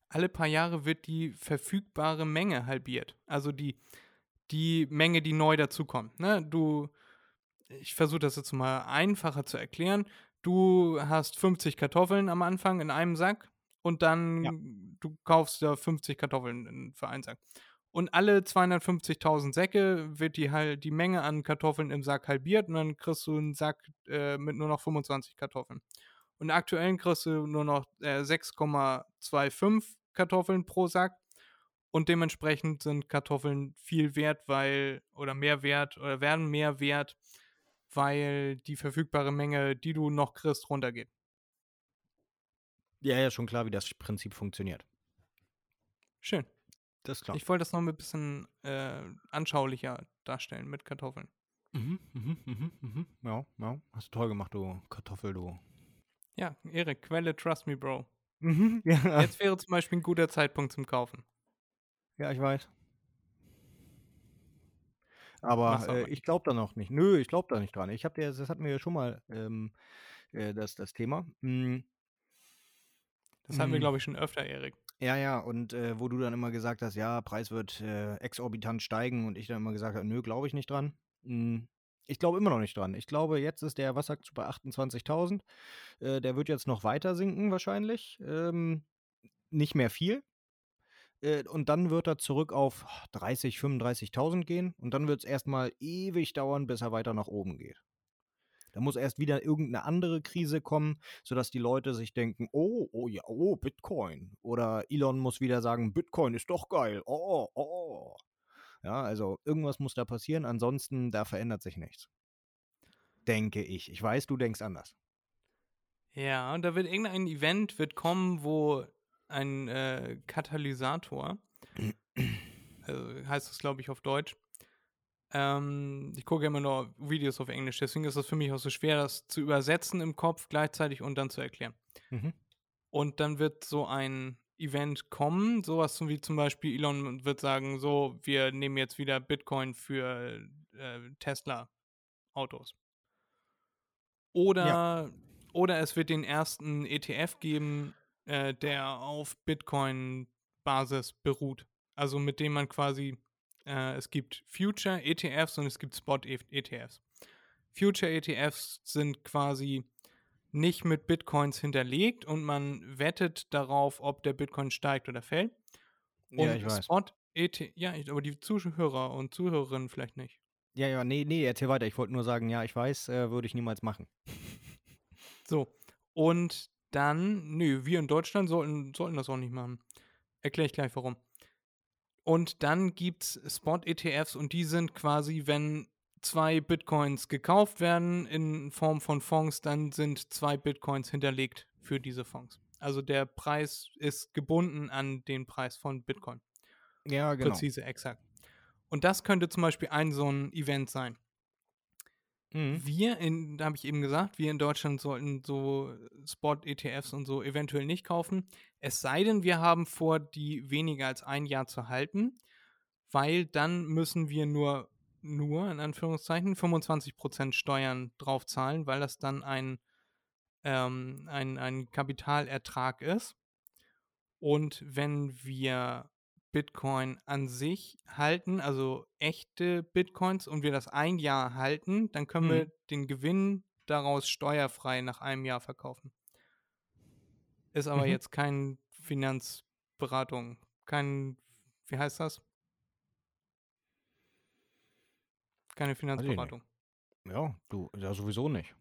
Alle paar Jahre wird die verfügbare Menge halbiert. Also die, die Menge, die neu dazukommt. Ne? Du, ich versuche das jetzt mal einfacher zu erklären. Du hast 50 Kartoffeln am Anfang in einem Sack und dann
Ja.
du kaufst da 50 Kartoffeln in- für einen Sack. Und alle 250.000 Säcke wird die, halt die Menge an Kartoffeln im Sack halbiert und dann kriegst du einen Sack äh, mit nur noch 25 Kartoffeln. Und aktuell kriegst du nur noch äh, 6,25 Kartoffeln pro Sack. Und dementsprechend sind Kartoffeln viel wert, weil, oder mehr wert, oder werden mehr wert, weil die verfügbare Menge, die du noch kriegst, runtergeht.
Ja, ja, schon klar, wie das Prinzip funktioniert.
Schön.
Das ist klar.
Ich wollte das noch ein bisschen äh, anschaulicher darstellen mit Kartoffeln.
Mhm, mhm, mhm, mhm. Ja, ja. Hast du toll gemacht, du Kartoffel, du.
Ja, Erik, Quelle, trust me, Bro.
Mhm, ja.
Jetzt wäre zum Beispiel ein guter Zeitpunkt zum Kaufen.
ja, ich weiß.
Aber
äh, ich glaube da noch nicht. Nö, ich glaube da nicht dran. Ich habe dir, das hatten wir ja schon mal ähm, äh, das, das Thema. Mm,
Das hatten wir,
Mm.
glaube ich, schon öfter, Erik.
Ja, ja, und äh, wo du dann immer gesagt hast, ja, Preis wird äh, exorbitant steigen und ich dann immer gesagt habe, nö, glaube ich nicht dran. Mm, Ich glaube immer noch nicht dran. Ich glaube, jetzt ist der, was sagst du, bei 28.000. Äh, der wird jetzt noch weiter sinken wahrscheinlich. Ähm, nicht mehr viel. Äh, und dann wird er zurück auf 30, 35.000 gehen. Und dann wird es erstmal ewig dauern, bis er weiter nach oben geht. Da muss erst wieder irgendeine andere Krise kommen, sodass die Leute sich denken, oh, oh ja, oh, Bitcoin. Oder Elon muss wieder sagen, Bitcoin ist doch geil. Oh, oh. Ja, also irgendwas muss da passieren, ansonsten da verändert sich nichts. Denke ich. Ich weiß, du denkst anders.
Ja, und da wird irgendein Event wird kommen, wo ein äh, Katalysator, also heißt das, glaube ich, auf Deutsch. Ähm, ich gucke immer nur Videos auf Englisch, deswegen ist es für mich auch so schwer, das zu übersetzen im Kopf gleichzeitig und dann zu erklären.
Mhm.
Und dann wird so ein Event kommen, sowas wie zum Beispiel Elon wird sagen, so, wir nehmen jetzt wieder Bitcoin für äh, Tesla-Autos. Oder, oder es wird den ersten ETF geben, äh, der auf Bitcoin-Basis beruht. Also mit dem man quasi, äh, es gibt Future-ETFs und es gibt Spot-ETFs. Future-ETFs sind quasi nicht mit Bitcoins hinterlegt und man wettet darauf, ob der Bitcoin steigt oder fällt. Und
Ja, ich weiß.
Spot ETF, ja, aber die Zuhörer und Zuhörerinnen vielleicht nicht.
Ja, ja, nee, nee, erzähl weiter. Ich wollte nur sagen, ja, ich weiß, äh, würde ich niemals machen.
So, und dann, nö, wir in Deutschland sollten, sollten das auch nicht machen. Erkläre ich gleich warum. Und dann gibt es Spot-ETFs und die sind quasi, wenn zwei Bitcoins gekauft werden in Form von Fonds, dann sind zwei Bitcoins hinterlegt für diese Fonds. Also der Preis ist gebunden an den Preis von Bitcoin.
Ja, genau.
Präzise, exakt. Und das könnte zum Beispiel ein so ein Event sein.
Mhm.
Wir in, da habe ich eben gesagt, wir in Deutschland sollten so Spot-ETFs und so eventuell nicht kaufen. Es sei denn, wir haben vor, die weniger als ein Jahr zu halten, weil dann müssen wir nur, nur in Anführungszeichen, 25% Steuern drauf zahlen, weil das dann ein, ähm, ein, ein Kapitalertrag ist. Und wenn wir Bitcoin an sich halten, also echte Bitcoins, und wir das ein Jahr halten, dann können
Mhm.
wir den Gewinn daraus steuerfrei nach einem Jahr verkaufen. Ist aber
Mhm.
jetzt keine Finanzberatung, kein, wie heißt das? Keine. Finanzberatung.
Ja, du, ja, sowieso nicht.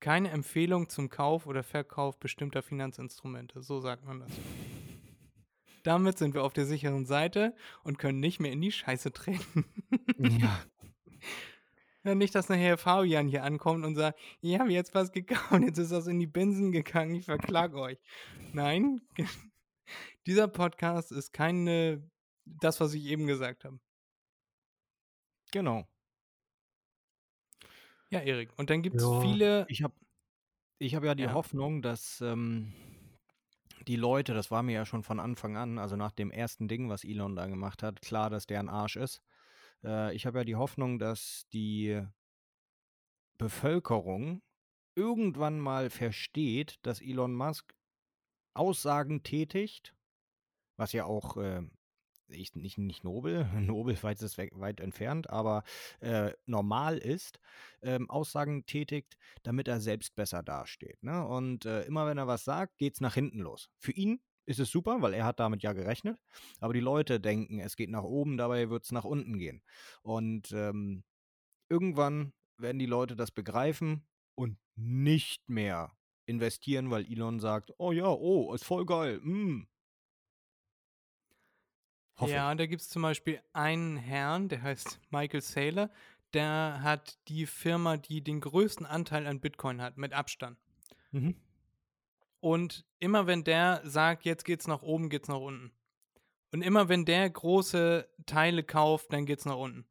Keine Empfehlung zum Kauf oder Verkauf bestimmter Finanzinstrumente, so sagt man das. Damit sind wir auf der sicheren Seite und können nicht mehr in die Scheiße treten.
Ja.
Ja, nicht, dass nachher Fabian hier ankommt und sagt, ich habe jetzt was gekauft, jetzt ist das in die Binsen gegangen, ich verklag euch. Nein, dieser Podcast ist keine, das, was ich eben gesagt habe.
Genau.
Ja, Erik. Und dann gibt es
Ja,
viele,
Ich habe ich hab ja die
Ja.
Hoffnung, dass ähm, die Leute, das war mir ja schon von Anfang an, also nach dem ersten Ding, was Elon da gemacht hat, klar, dass der ein Arsch ist. Äh, ich habe ja die Hoffnung, dass die Bevölkerung irgendwann mal versteht, dass Elon Musk Aussagen tätigt, was ja auch äh, ich, nicht, nicht nobel, nobel weit ist weg, weit entfernt, aber äh, normal ist, ähm, Aussagen tätigt, damit er selbst besser dasteht. Ne? Und äh, immer wenn er was sagt, geht's nach hinten los. Für ihn ist es super, weil er hat damit ja gerechnet, aber die Leute denken, es geht nach oben, dabei wird's nach unten gehen. Und ähm, irgendwann werden die Leute das begreifen und nicht mehr investieren, weil Elon sagt, oh ja, oh, ist voll geil. Mm.
Ja, und da gibt es zum Beispiel einen Herrn, der heißt Michael Saylor, der hat die Firma, die den größten Anteil an Bitcoin hat, mit Abstand.
Mhm.
Und immer wenn der sagt, jetzt geht's nach oben, geht's nach unten. Und immer wenn der große Teile kauft, dann geht's nach unten.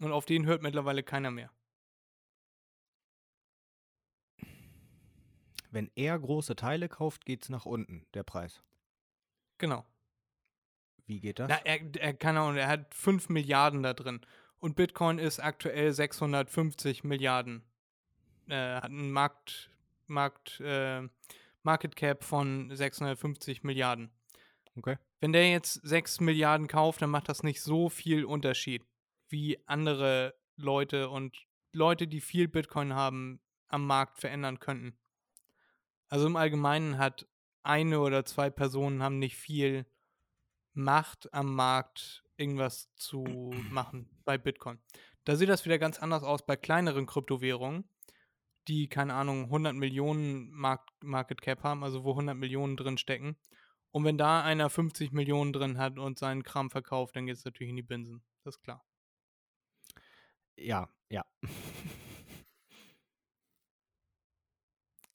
Und auf den hört mittlerweile keiner mehr.
Wenn er große Teile kauft, geht's nach unten, der Preis.
Genau.
Wie geht das?
Na, er, er, keine Ahnung, er hat 5 Milliarden da drin. Und Bitcoin ist aktuell 650 Milliarden. Äh, hat einen Markt, Markt, äh, Market Cap von 650 Milliarden.
Okay.
Wenn der jetzt 6 Milliarden kauft, dann macht das nicht so viel Unterschied, wie andere Leute und Leute, die viel Bitcoin haben, am Markt verändern könnten. Also im Allgemeinen hat eine oder zwei Personen haben nicht viel Macht am Markt, irgendwas zu machen bei Bitcoin. Da sieht das wieder ganz anders aus bei kleineren Kryptowährungen, die, keine Ahnung, 100 Millionen Mark Market Cap haben, also wo 100 Millionen drin stecken. Und wenn da einer 50 Millionen drin hat und seinen Kram verkauft, dann geht es natürlich in die Binsen. Das ist klar.
Ja, ja.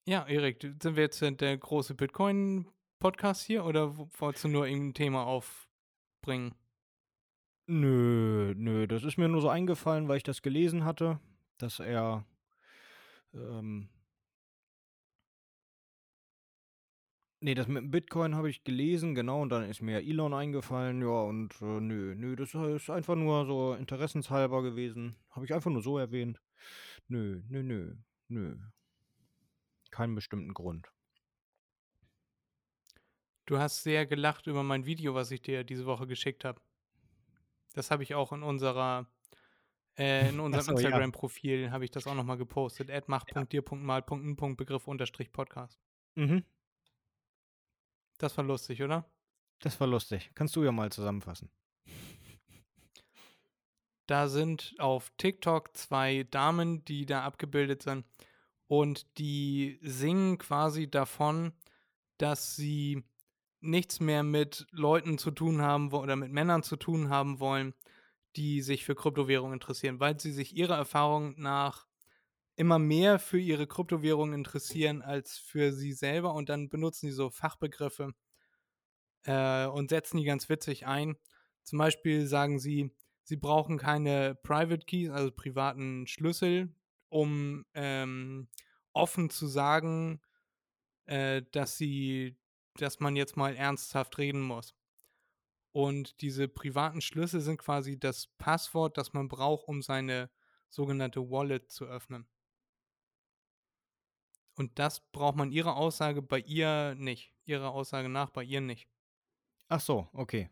Ja, Erik, sind wir jetzt der große Bitcoin-Podcast hier oder wolltest du nur irgendein Thema aufbringen?
Nö, nö, das ist mir nur so eingefallen, weil ich das gelesen hatte, dass er ähm, Nee, das mit dem Bitcoin habe ich gelesen, genau, und dann ist mir Elon eingefallen, ja, und äh, nö, nö, das ist einfach nur so interessenshalber gewesen. Habe ich einfach nur so erwähnt. Nö, nö, nö, nö. Keinen bestimmten Grund.
Du hast sehr gelacht über mein Video, was ich dir diese Woche geschickt habe. Das habe ich auch in unserer äh, in unserem
so, ja.
Instagram-Profil habe ich das auch nochmal gepostet. Mach.dir.mal.n.begriff unterstrich Podcast.
Mhm,
Das war lustig, oder?
das war lustig. Kannst du ja mal zusammenfassen.
Da sind auf TikTok zwei Damen, die da abgebildet sind und die singen quasi davon, dass sie nichts mehr mit Leuten zu tun haben oder mit Männern zu tun haben wollen, die sich für Kryptowährungen interessieren, weil sie sich ihrer Erfahrung nach immer mehr für ihre Kryptowährungen interessieren als für sie selber und dann benutzen sie so Fachbegriffe äh, und setzen die ganz witzig ein. Zum Beispiel sagen sie, sie brauchen keine Private Keys, also privaten Schlüssel, um ähm, offen zu sagen, äh, dass sie, dass man jetzt mal ernsthaft reden muss. Und diese privaten Schlüssel sind quasi das Passwort, das man braucht, um seine sogenannte Wallet zu öffnen. Und das braucht man ihrer Aussage bei ihr nicht. Ihrer Aussage nach bei ihr nicht.
Ach so, okay.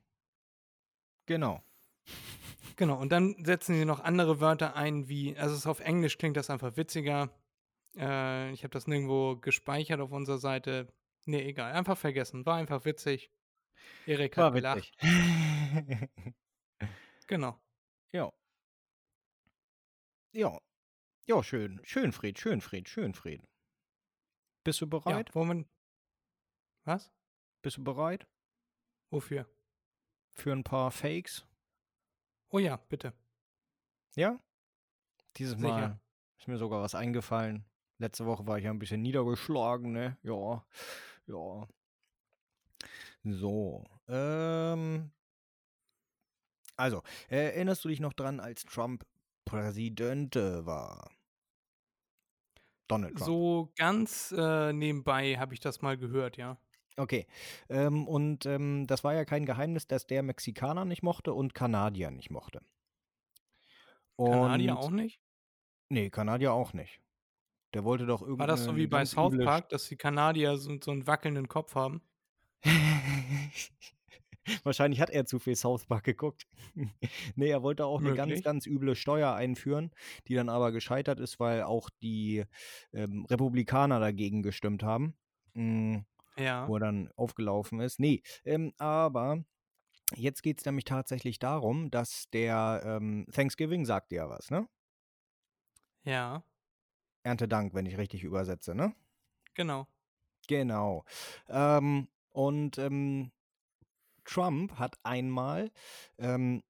Genau.
Genau, und dann setzen sie noch andere Wörter ein, wie, also auf Englisch klingt das einfach witziger. Äh, ich habe das nirgendwo gespeichert auf unserer Seite. Nee, egal, einfach vergessen. War einfach witzig. Erik hat gelacht. Genau.
ja. Ja. Ja, schön. Schön, Fried, schön, Fried, schön, Fried. Bist du
Ja,
bereit?
wo man. Was?
Bist du bereit
Wofür?
für ein paar Fakes?
Oh ja, bitte.
Ja? Dieses
Sicher.
Mal ist mir sogar was eingefallen. Letzte Woche war ich ja ein bisschen niedergeschlagen, ne? Ja. Ja. So. Ähm. Also, erinnerst du dich noch dran, als Trump Präsident war? Donald Trump.
So ganz äh, nebenbei habe ich das mal gehört, ja.
Okay. Ähm, und ähm, das war ja kein Geheimnis, dass der Mexikaner nicht mochte und Kanadier nicht mochte.
Kanadier
Und-
auch nicht?
Nee, Kanadier auch nicht. Der wollte doch irgendwie.
War das so wie bei South Park, dass die Kanadier so, so einen wackelnden Kopf haben?
Wahrscheinlich hat er zu viel South Park geguckt. nee, er wollte auch eine ganz,
Möglich.
ganz üble Steuer einführen, die dann aber gescheitert ist, weil auch die ähm, Republikaner dagegen gestimmt haben. Mm,
Ja.
wo er dann aufgelaufen ist. Nee, ähm, aber jetzt geht es nämlich tatsächlich darum, dass der ähm, Thanksgiving sagt ja was, ne?
Ja,
Erntedank, wenn ich richtig übersetze, ne?
genau.
Genau. Ähm, und ähm, Trump hat einmal, ähm,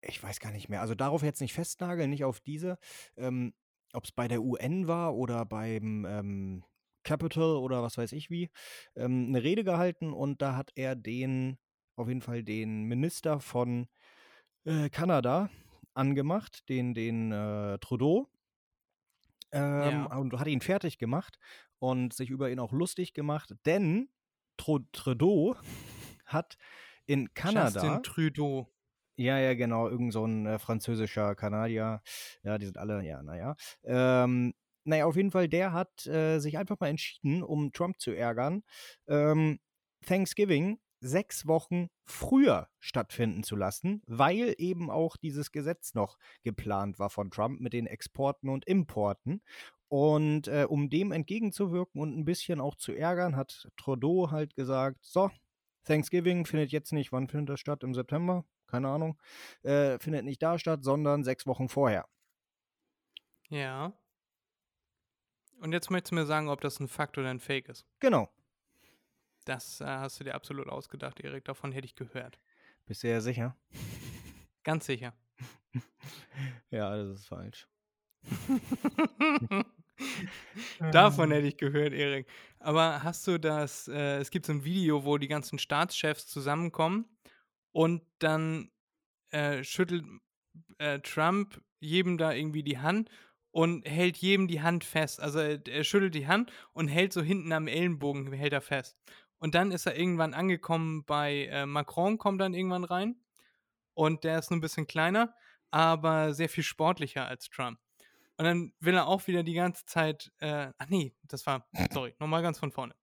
ich weiß gar nicht mehr, also darauf jetzt nicht festnageln, nicht auf diese, ähm, ob es bei der UN war oder beim ähm, Capitol oder was weiß ich wie, ähm, eine Rede gehalten und da hat er den, auf jeden Fall den Minister von äh, Kanada angemacht, den, den äh, Trudeau. Ähm,
Ja.
Und hat ihn fertig gemacht und sich über ihn auch lustig gemacht, denn Trudeau hat In Kanada.
Justin Trudeau.
Ja, ja, genau, irgend so ein äh, französischer Kanadier. Ja, die sind alle, ja, naja. Ähm, naja, auf jeden Fall, der hat äh, sich einfach mal entschieden, um Trump zu ärgern, ähm, Thanksgiving sechs Wochen früher stattfinden zu lassen, weil eben auch dieses Gesetz noch geplant war von Trump mit den Exporten und Importen. Und äh, um dem entgegenzuwirken und ein bisschen auch zu ärgern, hat Trudeau halt gesagt, so, Thanksgiving findet jetzt nicht, wann findet das statt? Im September? Keine Ahnung. Äh, findet nicht da statt, sondern sechs Wochen vorher.
Ja. Und jetzt möchtest du mir sagen, ob das ein Fakt oder ein Fake ist.
Genau.
Das äh, hast du dir absolut ausgedacht, Erik. Davon hätte ich gehört.
Bist du ja sicher?
Ganz sicher.
ja, das ist falsch.
Davon hätte ich gehört, Erik. Aber hast du das, äh, es gibt so ein Video, wo die ganzen Staatschefs zusammenkommen und dann äh, schüttelt äh, Trump jedem da irgendwie die Hand und hält jedem die Hand fest. Also er, er, schüttelt die Hand und hält so hinten am Ellenbogen, hält er fest. Und dann ist er irgendwann angekommen bei äh, Macron, kommt dann irgendwann rein. Und der ist nur ein bisschen kleiner, aber sehr viel sportlicher als Trump. Und dann will er auch wieder die ganze Zeit, äh, ach nee, das war, sorry, nochmal ganz von vorne.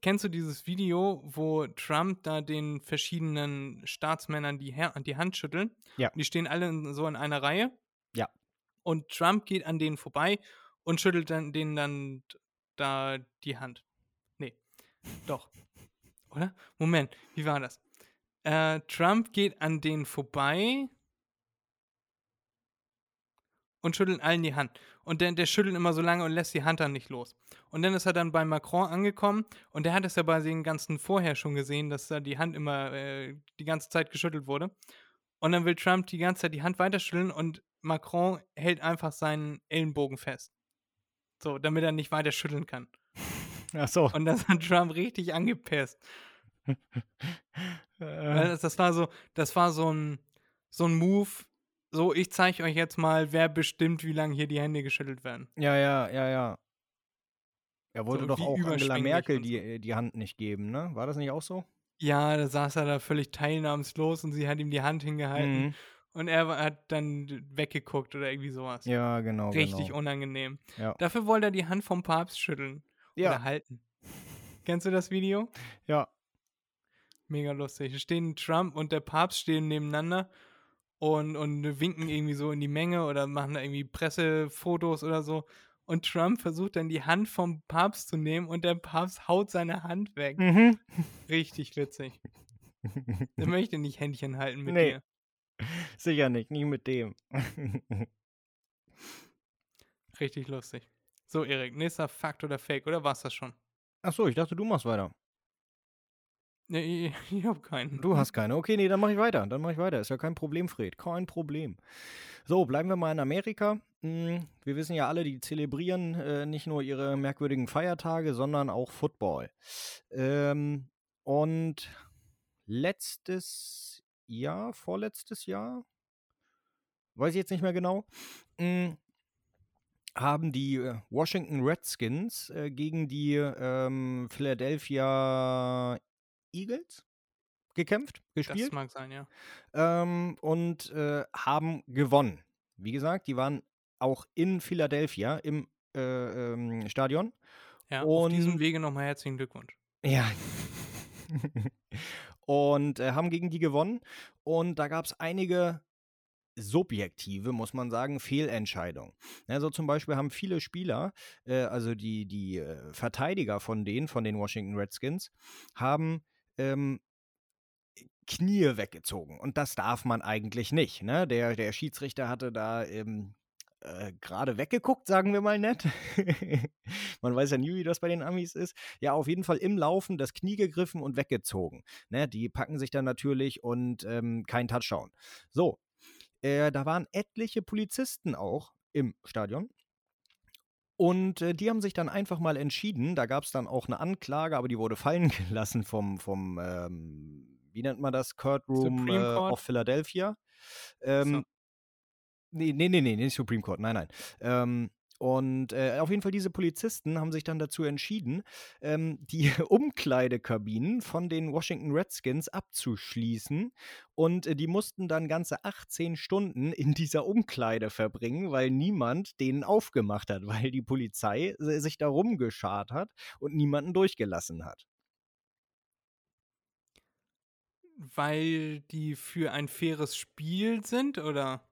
Kennst du dieses Video, wo Trump da den verschiedenen Staatsmännern die, Her die Hand schüttelt?
Ja.
Die stehen alle in, so in einer Reihe.
Ja.
Und Trump geht an denen vorbei und schüttelt dann denen dann da die Hand. Doch. Oder? Moment, wie war das? Äh, Trump geht an denen vorbei und schüttelt allen die Hand. Und der, der schüttelt immer so lange und lässt die Hand dann nicht los. Und dann ist er dann bei Macron angekommen und der hat es ja bei den ganzen vorher schon gesehen, dass da die Hand immer äh, die ganze Zeit geschüttelt wurde. Und dann will Trump die ganze Zeit die Hand weiterschütteln und Macron hält einfach seinen Ellenbogen fest. So, damit er nicht weiter schütteln kann.
Ach so.
Und das hat Trump richtig angepisst. das, war so, das war so ein, so ein Move, so, ich zeige euch jetzt mal, wer bestimmt, wie lange hier die Hände geschüttelt werden.
Ja, ja, ja, ja. Er wollte
So,
doch auch Angela Merkel
und so.
die, die Hand nicht geben, ne? War das nicht auch so?
Ja, da saß er da völlig teilnahmslos und sie hat ihm die Hand hingehalten
Mhm.
und er hat dann weggeguckt oder irgendwie sowas.
Ja, genau.
Richtig
genau.
unangenehm.
Ja.
Dafür wollte er die Hand vom Papst schütteln
Ja.
oder halten. Kennst du das Video?
Ja.
Mega lustig. Es stehen Trump und der Papst stehen nebeneinander und, und winken irgendwie so in die Menge oder machen da irgendwie Pressefotos oder so. Und Trump versucht dann die Hand vom Papst zu nehmen und der Papst haut seine Hand weg.
Mhm.
Richtig witzig. Der möchte nicht Händchen halten mit
Nee.
dir.
Sicher nicht, nicht mit dem.
Richtig lustig. So, Erik, nächster Fakt oder Fake, oder war's das schon?
Achso, ich dachte, du machst weiter.
Nee, ich, ich habe keinen.
Du hast keine. Okay, nee, dann mache ich weiter. Dann mache ich weiter. Ist ja kein Problem, Fred. Kein Problem. So, bleiben wir mal in Amerika. Hm, Wir wissen ja alle, die zelebrieren äh, nicht nur ihre merkwürdigen Feiertage, sondern auch Football. Ähm, und letztes Jahr, vorletztes Jahr, weiß ich jetzt nicht mehr genau, hm, haben die äh, Washington Redskins äh, gegen die ähm, Philadelphia Eagles gekämpft,
Das
gespielt
mag sein, ja.
ähm, und äh, haben gewonnen. Wie gesagt, die waren auch in Philadelphia im äh, ähm, Stadion.
Ja, auf diesem
Und-
Wege nochmal herzlichen Glückwunsch.
Ja. und äh, haben gegen die gewonnen. Und da gab es einige subjektive, muss man sagen, Fehlentscheidungen. Also zum Beispiel haben viele Spieler, äh, also die, die äh, Verteidiger von denen, von den Washington Redskins, haben ähm, Knie weggezogen. Und das darf man eigentlich nicht. Ne? Der, der Schiedsrichter hatte da ähm, äh, gerade weggeguckt, sagen wir mal nett. man weiß ja nie, wie das bei den Amis ist. Ja, auf jeden Fall im Laufen das Knie gegriffen und weggezogen. Ne? Die packen sich dann natürlich und ähm, kein Touchdown. So, äh, da waren etliche Polizisten auch im Stadion. Und äh, die haben sich dann einfach mal entschieden, da gab es dann auch eine Anklage, aber die wurde fallen gelassen vom, vom ähm, wie nennt man das, Courtroom äh, of Philadelphia. Ähm,
So.
nee, nee, nee, nee, nicht Supreme Court, nein, nein. Ähm, Und äh, auf jeden Fall, diese Polizisten haben sich dann dazu entschieden, ähm, die Umkleidekabinen von den Washington Redskins abzuschließen. Und äh, die mussten dann ganze 18 Stunden in dieser Umkleide verbringen, weil niemand denen aufgemacht hat, weil die Polizei sich da rumgeschart hat und niemanden durchgelassen hat.
Weil die für ein faires Spiel sind, oder?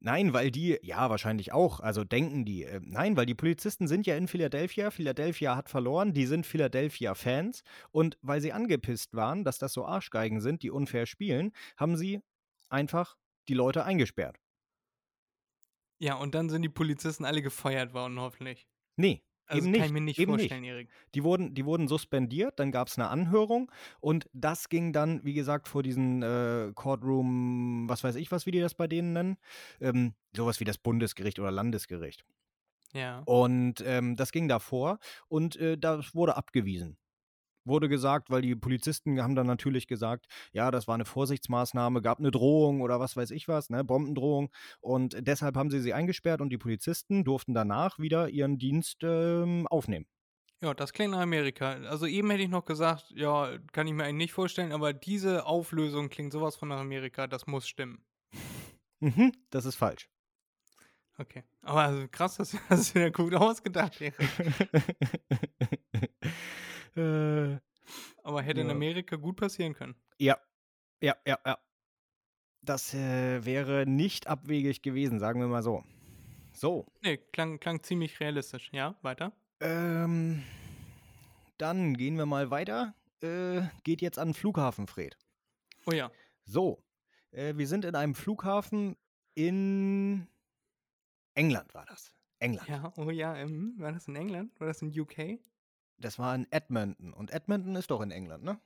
Nein, weil die, ja, wahrscheinlich auch, also denken die. Äh, nein, weil die Polizisten sind ja in Philadelphia. Philadelphia hat verloren, die sind Philadelphia-Fans. Und weil sie angepisst waren, dass das so Arschgeigen sind, die unfair spielen, haben sie einfach die Leute eingesperrt.
Ja, und dann sind die Polizisten alle gefeuert worden, hoffentlich.
Nee,
Also
eben
kann
nicht.
ich mir nicht
eben
vorstellen, Erik.
Die wurden, die wurden suspendiert, dann gab es eine Anhörung und das ging dann, wie gesagt, vor diesen äh, Courtroom, was weiß ich was, wie die das bei denen nennen, ähm, sowas wie das Bundesgericht oder Landesgericht.
Ja.
Und ähm, das ging davor und äh, das wurde abgewiesen. Wurde gesagt, weil die Polizisten haben dann natürlich gesagt, ja, das war eine Vorsichtsmaßnahme, gab eine Drohung oder was weiß ich was, ne, Bombendrohung. Und deshalb haben sie sie eingesperrt und die Polizisten durften danach wieder ihren Dienst ähm, aufnehmen.
Ja, das klingt nach Amerika. Also eben hätte ich noch gesagt, ja, kann ich mir eigentlich nicht vorstellen, aber diese Auflösung klingt sowas von nach Amerika, das muss stimmen.
Mhm, das ist falsch.
Okay. Aber also krass, das hast du ja gut ausgedacht, Erik.
äh,
Aber hätte in
Ja.
Amerika gut passieren können.
ja, ja, ja, ja. Das äh, wäre nicht abwegig gewesen, sagen wir mal so. So,
Nee, klang, klang ziemlich realistisch. Ja, weiter.
ähm, dann gehen wir mal weiter. Äh, geht jetzt an den Flughafen, Fred.
Oh ja.
So, äh, wir sind in einem Flughafen in England, war das. England.
Ja, oh ja, ähm, war das in England? War das in UK?
Das war in Edmonton. Und Edmonton ist doch in England, ne?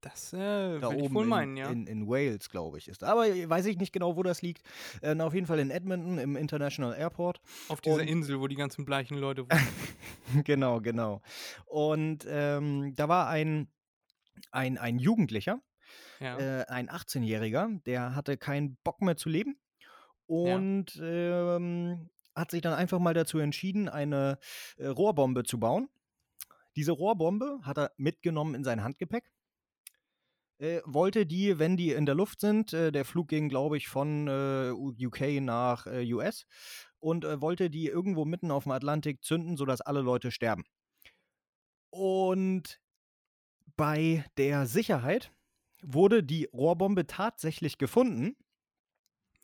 Das äh,
Da
würde ich wohl
in,
meinen, ja.
in, in Wales, glaube ich, ist. Aber weiß ich nicht genau, wo das liegt. Äh, auf jeden Fall in Edmonton im International Airport.
Auf dieser
und-
Insel, wo die ganzen bleichen Leute wohnen.
genau, genau. Und ähm, da war ein, ein, ein Jugendlicher,
ja.
äh, ein 18-Jähriger, der hatte keinen Bock mehr zu leben und ähm, hat sich dann einfach mal dazu entschieden, eine äh, Rohrbombe zu bauen. Diese Rohrbombe hat er mitgenommen in sein Handgepäck. Äh, wollte die, wenn die in der Luft sind, äh, der Flug ging, glaube ich, von äh, UK nach äh, US und äh, wollte die irgendwo mitten auf dem Atlantik zünden, sodass alle Leute sterben. Und bei der Sicherheit wurde die Rohrbombe tatsächlich gefunden.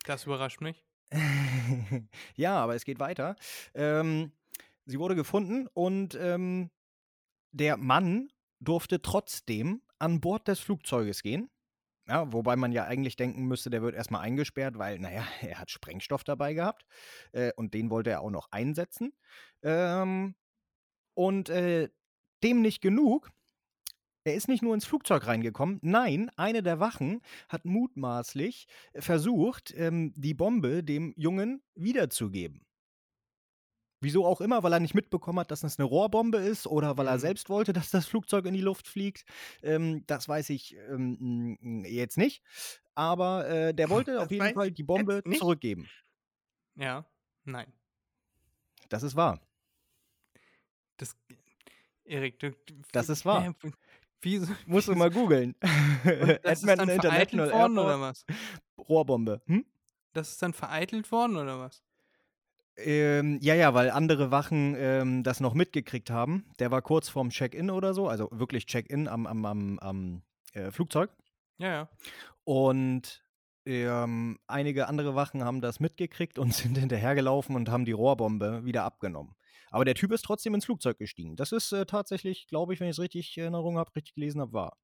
Das überrascht mich.
ja, aber es geht weiter. Ähm, sie wurde gefunden und ähm, der Mann durfte trotzdem an Bord des Flugzeuges gehen. Ja, wobei man ja eigentlich denken müsste, der wird erstmal eingesperrt, weil, naja, er hat Sprengstoff dabei gehabt äh, und den wollte er auch noch einsetzen. Ähm, und äh, dem nicht genug. Er ist nicht nur ins Flugzeug reingekommen, nein, eine der Wachen hat mutmaßlich versucht, ähm, die Bombe dem Jungen wiederzugeben. Wieso auch immer, weil er nicht mitbekommen hat, dass es eine Rohrbombe ist oder weil er
Mhm.
selbst wollte, dass das Flugzeug in die Luft fliegt. Ähm, das weiß ich ähm, jetzt nicht. Aber äh, der wollte
Das
auf jeden Fall die Bombe zurückgeben.
Ja, nein.
Das ist wahr.
Das, Erik, du,
Das ist wahr.
Wieso?
Musst du mal googeln.
Das ist dann vereitelt worden oder was?
Rohrbombe. Hm?
Das ist dann vereitelt worden oder was?
Ähm, ja, ja, weil andere Wachen ähm, das noch mitgekriegt haben. Der war kurz vorm Check-in oder so, also wirklich Check-in am, am, am, am äh, Flugzeug.
Ja, ja.
Und ähm, einige andere Wachen haben das mitgekriegt und sind hinterhergelaufen und haben die Rohrbombe wieder abgenommen. Aber der Typ ist trotzdem ins Flugzeug gestiegen. Das ist äh, tatsächlich, glaube ich, wenn ich es richtig in Erinnerung habe, richtig gelesen habe, wahr.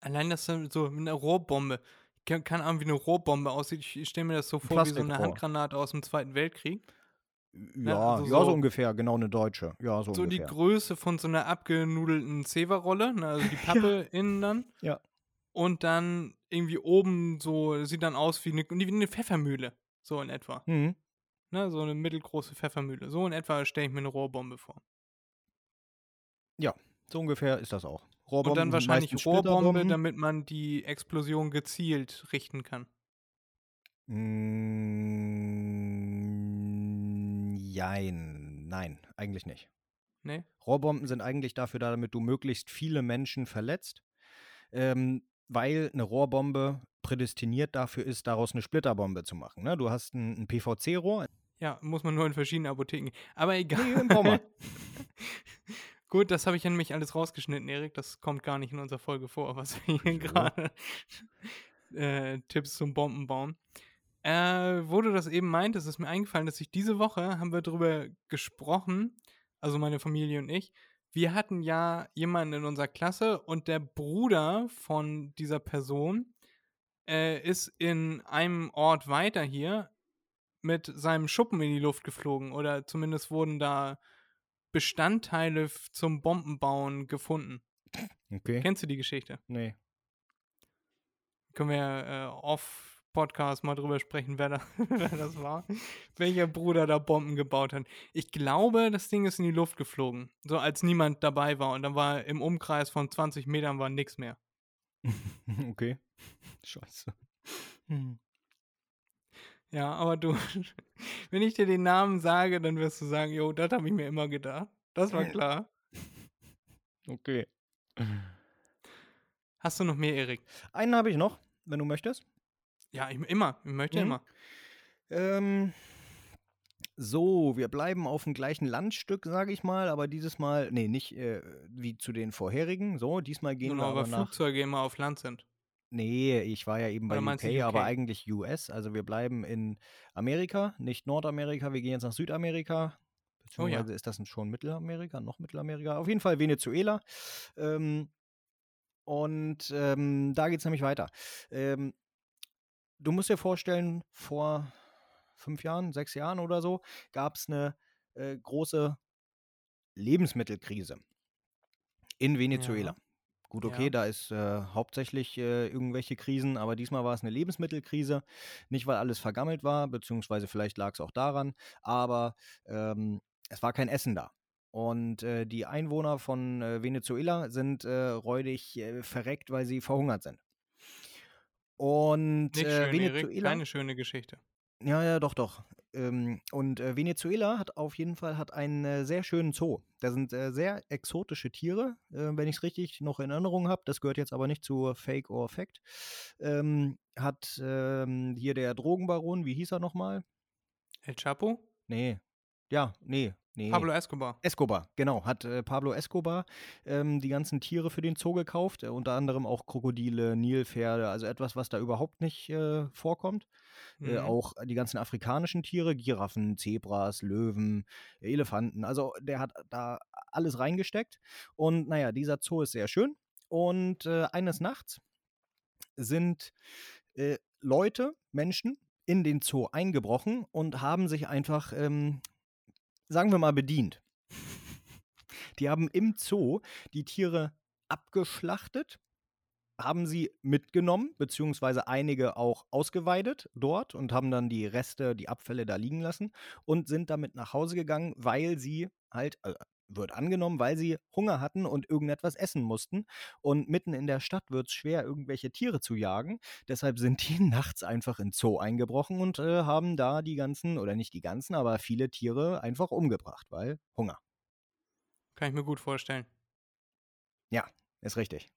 Allein das so mit einer Rohrbombe. Ke- Keine Ahnung, wie eine Rohrbombe aussieht. Ich, stelle mir das so vor wie so eine. Handgranate aus dem Zweiten Weltkrieg.
Ja,
also
ja, so,
so-
ungefähr, genau eine deutsche. Ja, so,
So die
ungefähr.
Größe von so einer abgenudelten Zewa-Rolle, ne, also die Pappe innen dann.
Ja.
Und dann irgendwie oben so, sieht dann aus wie eine, wie eine Pfeffermühle. So in etwa.
Mhm.
Ne, so eine mittelgroße Pfeffermühle. So in etwa stelle ich mir eine Rohrbombe vor.
So ungefähr ist das auch.
Und
Rohrbomben
dann
sind
wahrscheinlich Rohrbombe, damit man die Explosion gezielt richten kann.
Mm, Jein, nein, eigentlich nicht.
Nee?
Rohrbomben sind eigentlich dafür da, damit du möglichst viele Menschen verletzt, ähm, weil eine Rohrbombe prädestiniert dafür ist, daraus eine Splitterbombe zu machen. Ne? Du hast ein, ein PVC-Rohr.
Ja, muss man nur in verschiedenen Apotheken. Aber egal.
Nee, im Baumarkt.
Gut, das habe ich ja nämlich alles rausgeschnitten, Erik. Das kommt gar nicht in unserer Folge vor, was wir hier gerade äh, Tipps zum Bombenbauen. Äh, wo du das eben meintest, ist mir eingefallen, dass ich diese Woche haben wir darüber gesprochen, also meine Familie und ich. Wir hatten ja jemanden in unserer Klasse und der Bruder von dieser Person äh, ist in einem Ort weiter hier mit seinem Schuppen in die Luft geflogen oder zumindest wurden da Bestandteile zum Bombenbauen gefunden.
Okay.
Kennst du die Geschichte?
Nee.
Können wir äh, off Podcast mal drüber sprechen, wer, da, wer das war, welcher Bruder da Bomben gebaut hat. Ich glaube, das Ding ist in die Luft geflogen, so als niemand dabei war und dann war im Umkreis von 20 Metern war nichts mehr.
okay. Scheiße. Hm.
Ja, aber du, wenn ich dir den Namen sage, dann wirst du sagen, jo, das habe ich mir immer gedacht. Das war klar.
Okay.
Hast du noch mehr, Erik?
Einen habe ich noch, wenn du möchtest.
Ja, ich, immer. Ich möchte
Mhm.
immer.
Ähm, so, wir bleiben auf dem gleichen Landstück, sage ich mal, aber dieses Mal, nee, nicht äh, wie zu den vorherigen. So, diesmal gehen
Genau,
wir aber
aber
nach.
Flugzeuge immer auf Land sind.
Nee, ich war ja eben bei UK,
du
aber
UK?
eigentlich US. Also wir bleiben in Amerika, nicht Nordamerika. Wir gehen jetzt nach Südamerika.
Oh ja.
Beziehungsweise ist das schon Mittelamerika? Noch Mittelamerika? Auf jeden Fall Venezuela. Ähm, und ähm, da geht es nämlich weiter. Ähm, du musst dir vorstellen, vor fünf Jahren, sechs Jahren oder so, gab es eine äh, große Lebensmittelkrise in Venezuela. Gut, okay,
Ja.
da ist äh, hauptsächlich äh, irgendwelche Krisen, aber diesmal war es eine Lebensmittelkrise. Nicht, weil alles vergammelt war, beziehungsweise vielleicht lag es auch daran, aber ähm, es war kein Essen da. Und äh, die Einwohner von äh, Venezuela sind äh, räudig äh, verreckt, weil sie verhungert sind. Und
schön, Erik.
Venezuela.
Keine schöne Geschichte.
Ja, ja, doch, doch. Ähm, und äh, Venezuela hat auf jeden Fall hat einen äh, sehr schönen Zoo. Da sind äh, sehr exotische Tiere, äh, wenn ich es richtig noch in Erinnerung habe. Das gehört jetzt aber nicht zu Fake or Fact. Ähm, hat ähm, hier der Drogenbaron, wie hieß er nochmal?
El Chapo?
Nee. Ja, nee, nee.
Pablo Escobar.
Escobar, genau, hat äh, Pablo Escobar ähm, die ganzen Tiere für den Zoo gekauft, äh, unter anderem auch Krokodile, Nilpferde, also etwas, was da überhaupt nicht äh, vorkommt. Äh,
Mhm.
auch die ganzen afrikanischen Tiere, Giraffen, Zebras, Löwen, Elefanten. Also der hat da alles reingesteckt. Und naja, dieser Zoo ist sehr schön. Und äh, eines Nachts sind äh, Leute, Menschen in den Zoo eingebrochen und haben sich einfach, ähm, sagen wir mal, bedient. Die haben im Zoo die Tiere abgeschlachtet, haben sie mitgenommen, beziehungsweise einige auch ausgeweidet dort und haben dann die Reste, die Abfälle da liegen lassen und sind damit nach Hause gegangen, weil sie halt, äh, wird angenommen, weil sie Hunger hatten und irgendetwas essen mussten. Und mitten in der Stadt wird es schwer, irgendwelche Tiere zu jagen. Deshalb sind die nachts einfach in Zoo eingebrochen und äh, haben da die ganzen, oder nicht die ganzen, aber viele Tiere einfach umgebracht, weil Hunger.
Kann ich mir gut vorstellen.
Ist richtig.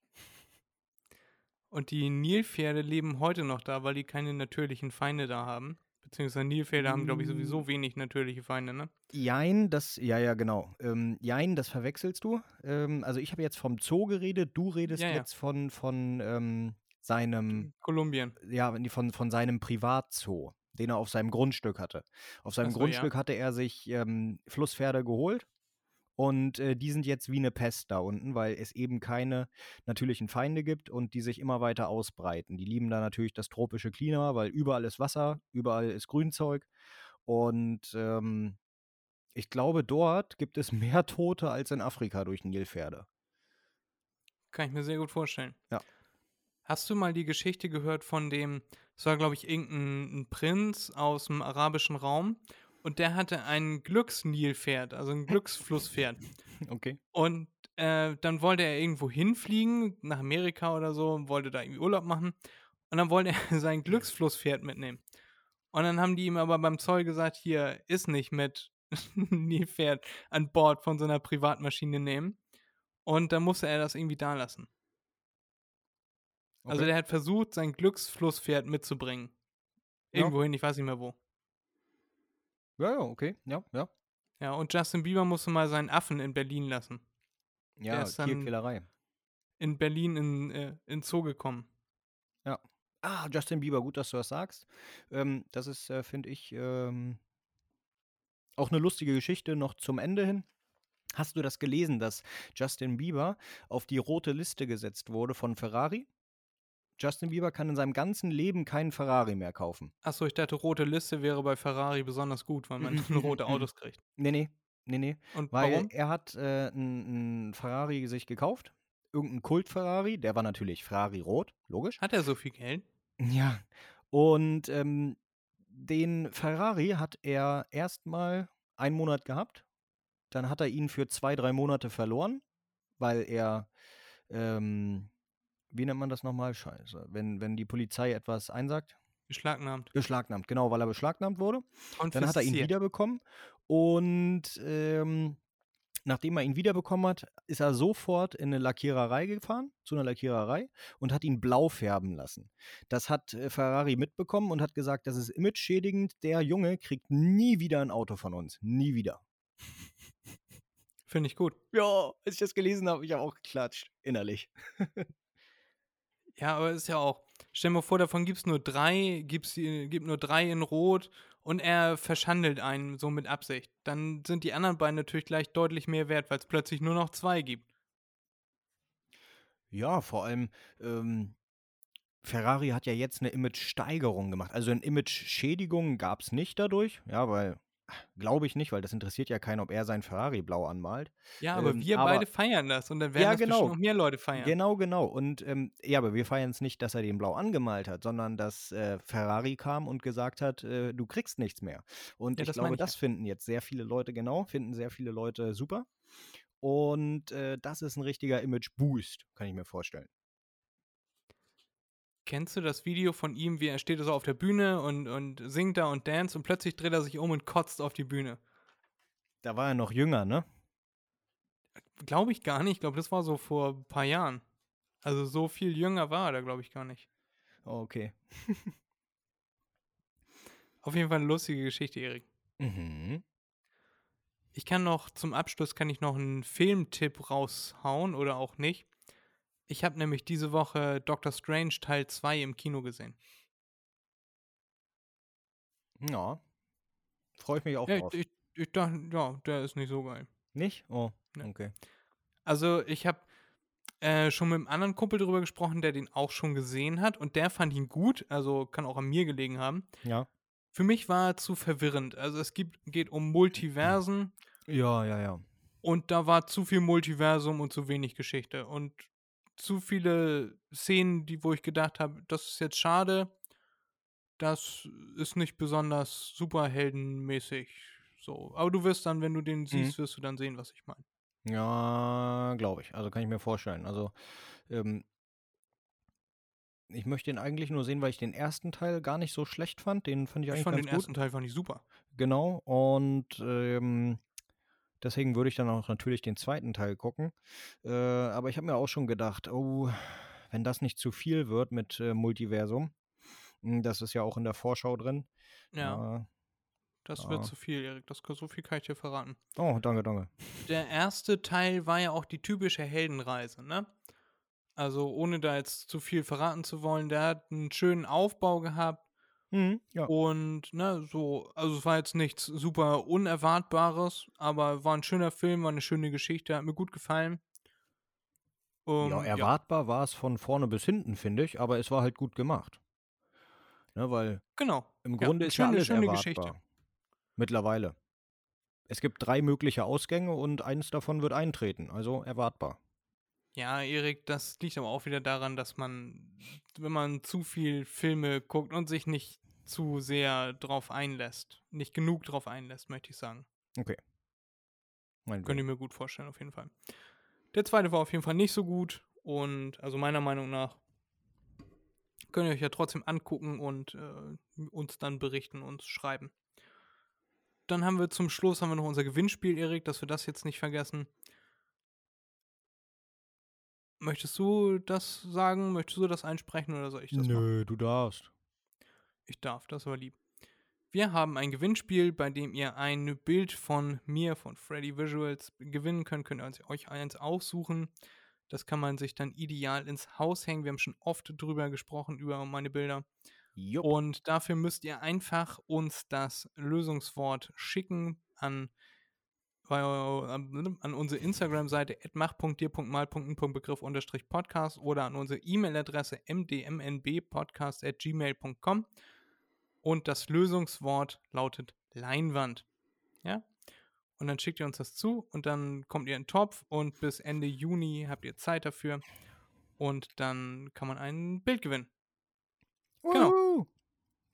Und die Nilpferde leben heute noch da, weil die keine natürlichen Feinde da haben. Beziehungsweise Nilpferde haben, glaube ich,
Mm.
sowieso wenig natürliche Feinde, ne?
Jein, das, ja, ja, genau. Ähm, Jein, das verwechselst du. Ähm, also ich habe jetzt vom Zoo geredet, du redest
Ja, ja.
jetzt von, von ähm, seinem,
Kolumbien.
ja, von, von seinem Privatzoo, den er auf seinem Grundstück hatte. Auf seinem
so,
Grundstück hatte er sich ähm, Flusspferde geholt und äh, die sind jetzt wie eine Pest da unten, weil es eben keine natürlichen Feinde gibt und die sich immer weiter ausbreiten. Die lieben da natürlich das tropische Klima, weil überall ist Wasser, überall ist Grünzeug und ähm, ich glaube, dort gibt es mehr Tote als in Afrika durch Nilpferde.
Kann ich mir sehr gut vorstellen.
Ja.
Hast du mal die Geschichte gehört von dem, es war, glaube ich, irgendein ein Prinz aus dem arabischen Raum und der hatte ein Glücksnilpferd, also ein Glücksflusspferd.
Okay.
Und äh, dann wollte er irgendwo hinfliegen, nach Amerika oder so, wollte da irgendwie Urlaub machen. Und dann wollte er sein Glücksflusspferd mitnehmen. Und dann haben die ihm aber beim Zoll gesagt, hier ist nicht mit Nilpferd an Bord von so einer Privatmaschine nehmen. Und dann musste er das irgendwie da lassen. Also
Okay.
der hat versucht, sein Glücksflusspferd mitzubringen.
Ja.
Irgendwohin, ich weiß nicht mehr wo.
Ja, ja, okay. Ja, ja.
Ja, und Justin Bieber musste mal seinen Affen in Berlin lassen.
Ja, Tierquälerei.
In Berlin in, äh, in Zoo gekommen.
Ah, Justin Bieber, gut, dass du das sagst. Ähm, das ist, äh, finde ich, ähm, auch eine lustige Geschichte noch zum Ende hin. Hast du das gelesen, dass Justin Bieber auf die rote Liste gesetzt wurde von Ferrari? Justin Bieber kann in seinem ganzen Leben keinen Ferrari mehr kaufen.
Achso, ich dachte, rote Liste wäre bei Ferrari besonders gut, weil man rote Autos kriegt.
Nee, nee, nee, nee.
Und
Weil
warum?
er hat äh, einen Ferrari sich gekauft. Irgendein Kult-Ferrari. Der war natürlich Ferrari rot, logisch.
Hat er so viel Geld?
Ja. Und ähm, den Ferrari hat er erstmal einen Monat gehabt. Dann hat er ihn für zwei, drei Monate verloren, weil er, ähm, wie nennt man das nochmal? Scheiße. Wenn, wenn die Polizei etwas einsagt.
Beschlagnahmt.
Beschlagnahmt, genau, weil er beschlagnahmt wurde.
Und
Dann hat er ihn wiederbekommen und ähm, nachdem er ihn wiederbekommen hat, ist er sofort in eine Lackiererei gefahren, zu einer Lackiererei und hat ihn blau färben lassen. Das hat äh, Ferrari mitbekommen und hat gesagt, das ist imageschädigend. Der Junge kriegt nie wieder ein Auto von uns. Nie wieder.
Finde ich gut.
Ja, als ich das gelesen habe, ich habe auch geklatscht, innerlich.
Ja, aber ist ja auch. Stell dir mal vor, davon gibt es nur drei, gibt's, gibt nur drei in Rot und er verschandelt einen so mit Absicht. Dann sind die anderen beiden natürlich gleich deutlich mehr wert, weil es plötzlich nur noch zwei gibt.
Ja, vor allem, ähm, Ferrari hat ja jetzt eine Image-Steigerung gemacht. Also eine Image-Schädigung gab es nicht dadurch, ja, weil, glaube ich nicht, weil das interessiert ja keinen, ob er sein Ferrari blau anmalt.
Ja, aber
Ähm,
wir
aber-
beide feiern das und dann werden
Ja,
das
genau.
noch mehr Leute feiern.
Genau, genau. Und ähm, ja, aber wir feiern es nicht, dass er den blau angemalt hat, sondern dass äh, Ferrari kam und gesagt hat, äh, du kriegst nichts mehr. Und
Ja,
ich
das
glaube,
ich
das finden jetzt sehr viele Leute genau, finden sehr viele Leute super. Und äh, das ist ein richtiger Image-Boost, kann ich mir vorstellen.
Kennst du das Video von ihm, wie er steht so auf der Bühne und, und singt da und dance und plötzlich dreht er sich um und kotzt auf die Bühne?
Da war er noch jünger, ne?
Glaube ich gar nicht. Ich glaube, das war so vor ein paar Jahren. Also so viel jünger war er da, glaube ich, gar nicht.
Oh, okay.
Auf jeden Fall eine lustige Geschichte, Erik.
Mhm.
Ich kann noch zum Abschluss kann ich noch einen Filmtipp raushauen oder auch nicht. Ich habe nämlich diese Woche Doctor Strange Teil 2 im Kino gesehen.
Ja. Freue ich mich auch
Ja,
drauf.
ich, ich, dachte, ja, der ist nicht so geil.
Nicht? Oh,
Ne.
okay.
Also ich habe äh, schon mit einem anderen Kumpel darüber gesprochen, der den auch schon gesehen hat und der fand ihn gut, also kann auch an mir gelegen haben.
Ja.
Für mich war er zu verwirrend. Also es gibt, geht um Multiversen
Ja, ja, ja.
und da war zu viel Multiversum und zu wenig Geschichte und zu viele Szenen, die, wo ich gedacht habe, das ist jetzt schade, das ist nicht besonders superheldenmäßig so. Aber du wirst dann, wenn du den siehst, wirst du dann sehen, was ich meine.
Ja, glaube ich. Also kann ich mir vorstellen. Also, ähm, ich möchte ihn eigentlich nur sehen, weil ich den ersten Teil gar nicht so schlecht fand. Den fand ich
Ich
eigentlich
fand
ganz
den
gut.
ersten Teil fand ich super.
Genau. Und ähm, deswegen würde ich dann auch natürlich den zweiten Teil gucken. Äh, aber ich habe mir auch schon gedacht, oh, wenn das nicht zu viel wird mit äh, Multiversum, hm, das ist ja auch in der Vorschau drin.
Ja,
Äh,
das wird zu viel, Erik. Das so viel kann ich dir verraten.
oh, danke, danke.
Der erste Teil war ja auch die typische Heldenreise, ne? Also ohne da jetzt zu viel verraten zu wollen, der hat einen schönen Aufbau gehabt
Mhm, ja.
und ne, so, also es war jetzt nichts super Unerwartbares, aber war ein schöner Film, war eine schöne Geschichte, hat mir gut gefallen. Ähm,
ja, erwartbar war es von vorne bis hinten, finde ich, aber es war halt gut gemacht. Ne, weil
genau.
im
Ja,
Grunde ist ja
schöne-
alles
schöne
erwartbar.
Geschichte.
Mittlerweile. Es gibt drei mögliche Ausgänge und eins davon wird eintreten, also erwartbar.
Ja, Erik, das liegt aber auch wieder daran, dass man, wenn man zu viel Filme guckt und sich nicht zu sehr drauf einlässt, nicht genug drauf einlässt, möchte ich sagen.
Okay. Mein
Könnte ich mir gut vorstellen, auf jeden Fall. Der zweite war auf jeden Fall nicht so gut und also meiner Meinung nach könnt ihr euch ja trotzdem angucken und äh, uns dann berichten, uns schreiben. dann haben wir zum Schluss haben wir noch unser Gewinnspiel, Erik, dass wir das jetzt nicht vergessen. Möchtest du das sagen? Möchtest du das einsprechen oder soll ich das machen?
Nö, du darfst.
Ich darf, das war lieb. Wir haben ein Gewinnspiel, bei dem ihr ein Bild von mir, von Freddy Visuals, gewinnen könnt. Könnt ihr euch eins aussuchen. Das kann man sich dann ideal ins Haus hängen. Wir haben schon oft drüber gesprochen, über meine Bilder.
Jupp.
Und dafür müsst ihr einfach uns das Lösungswort schicken an, an unsere Instagram-Seite mach.dir.mal.begriff-podcast oder an unsere E-Mail-Adresse mdmnbpodcast.gmail.com und das Lösungswort lautet Leinwand. Ja? Und dann schickt ihr uns das zu und dann kommt ihr in den Topf und bis Ende Juni habt ihr Zeit dafür und dann kann man ein Bild gewinnen. Genau.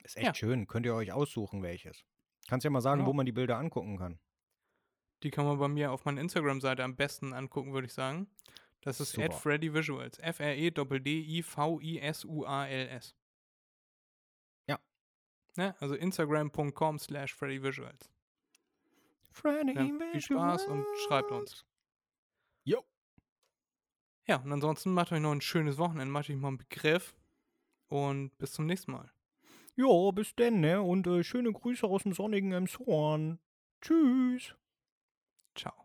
Ist echt
Ja.
schön. Könnt ihr euch aussuchen, welches. Kannst ja mal sagen,
Genau.
wo man die Bilder angucken kann.
Die kann man bei mir auf meiner Instagram-Seite am besten angucken, würde ich sagen. Das ist
Super.
at freddyvisuals. E F-R-E-D-D-I-V-I-S-U-A-L-S.
Ja.
Ne? Also instagram.com slash freddyvisuals.
Freddy
Ja, viel Spaß und schreibt uns.
Jo.
Ja, und ansonsten macht euch noch ein schönes Wochenende, macht euch mal einen Begriff und bis zum nächsten Mal.
Ja, bis denn, ne? Und äh, schöne Grüße aus dem sonnigen Emshorn. Tschüss.
Ciao.